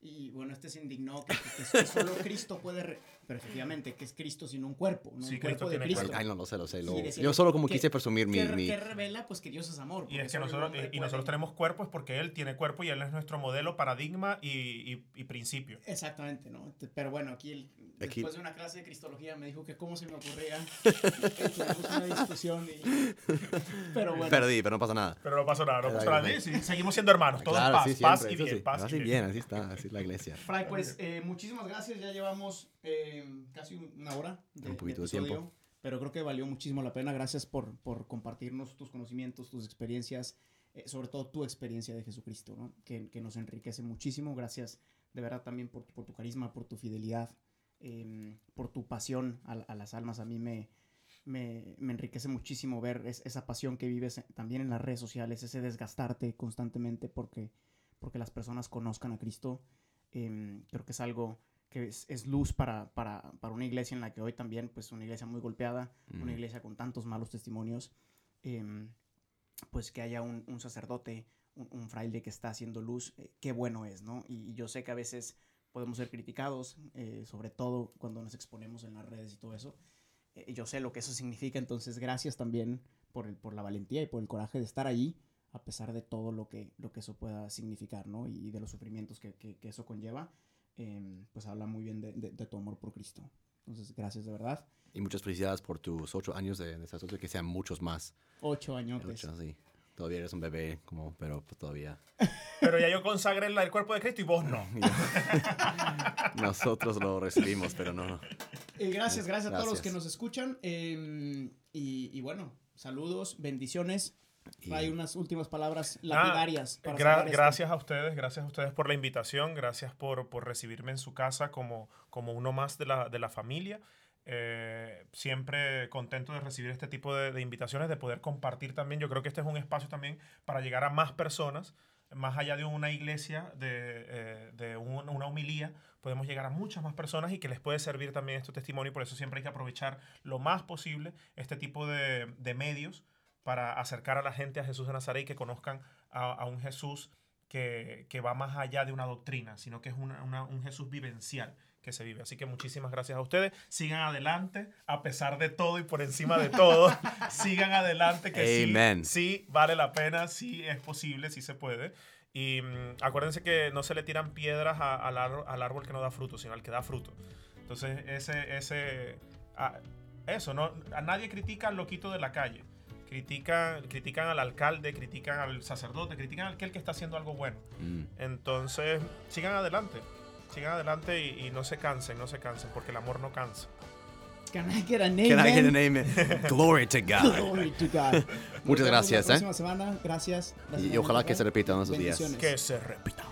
Y bueno, este se indignó que solo Cristo puede... re- Pero efectivamente, que es Cristo sin un cuerpo, no Sí, un cuerpo de tiene Cristo. cuerpo. Ay, no lo sé, lo sé. lo- Sí, decía yo solo como que- quise presumir mi... que, mi- que revela pues que Dios es amor. Y es que nosotros, y nosotros tenemos cuerpos porque Él tiene cuerpo y Él es nuestro modelo, paradigma y, y, y principio. Exactamente, ¿no? Te- Pero bueno, aquí, el- Aquí- después de una clase de Cristología me dijo que cómo se me ocurría. Tuvimos una discusión y... Pero bueno. Perdí, pero no pasa nada. Pero no pasó nada, no Ay, pasó nada. Sí, seguimos siendo hermanos, todos Claro, paz, sí, paz y bien, sí. paz Así y bien. bien, así está, así es la iglesia. Fray, pues eh, muchísimas gracias. Ya llevamos eh, casi una hora de, Un poquito de episodio, tiempo. Pero creo que valió muchísimo la pena. Gracias por, por compartirnos tus conocimientos, tus experiencias, eh, sobre todo tu experiencia de Jesucristo, ¿no? que, que nos enriquece muchísimo. Gracias de verdad también por, por tu carisma, por tu fidelidad, eh, por tu pasión a, a las almas. A mí me, me, me enriquece muchísimo ver es- esa pasión que vives también en las redes sociales, ese desgastarte constantemente porque, porque las personas conozcan a Cristo. Em, creo que es algo que es, es luz para, para, para una iglesia en la que hoy también, pues una iglesia muy golpeada, una Mm. iglesia con tantos malos testimonios, em, pues que haya un, un sacerdote, un, un fraile que está haciendo luz, eh, qué bueno es, ¿no? Y, y yo sé que a veces podemos ser criticados, eh, sobre todo cuando nos exponemos en las redes y todo eso. Eh, yo sé lo que eso significa, entonces gracias también por, el, por la valentía y por el coraje de estar ahí, a pesar de todo lo que, lo que eso pueda significar, ¿no? Y de los sufrimientos que, que- que eso conlleva, em, pues habla muy bien de, de- de tu amor por Cristo. Entonces, gracias de verdad. Y muchas felicidades por tus ocho años de, de sacerdocio, que sean muchos más. Ocho años. Ocho, sí. Todavía eres un bebé, como, pero pues todavía. Pero ya yo consagré el, el cuerpo de Cristo y vos no. Nosotros lo recibimos, pero no. Y gracias, gracias, a todos los que nos escuchan. em, y, y bueno, saludos, bendiciones. Y- Hay unas últimas palabras Ah, lapidarias. para gra- cerrar esto. gracias a ustedes, gracias a ustedes por la invitación, gracias por, por recibirme en su casa como, como uno más de la, de la familia. Eh, siempre contento de recibir este tipo de, de invitaciones, de poder compartir también. Yo creo que este es un espacio también para llegar a más personas, más allá de una iglesia, de, eh, de un- una humilía, podemos llegar a muchas más personas y que les puede servir también este testimonio. Por eso siempre hay que aprovechar lo más posible este tipo de, de medios para acercar a la gente a Jesús de Nazaret y que conozcan a, a un Jesús que, que va más allá de una doctrina, sino que es una- una- un Jesús vivencial que se vive. Así que muchísimas gracias a ustedes. Sigan adelante, a pesar de todo y por encima de todo. sigan adelante, que sí, Amen. sí vale la pena, sí es posible, sí se puede. Y mm, acuérdense que no se le tiran piedras a- al, ar- al árbol que no da fruto, sino al que da fruto. Entonces, ese, ese, a- eso, no, a nadie critica al loquito de la calle. Critican, critican al alcalde, critican al sacerdote, critican al aquel que está haciendo algo bueno. Mm. Entonces, sigan adelante. sigan adelante y, y no se cansen, no se cansen, porque el amor no cansa. Can I get a name? Can I get a name? Glory to God. Glory to God. Muchas gracias, La ¿eh? próxima semana. Gracias. Gracias Y ojalá que se repitan esos días. Que se repita.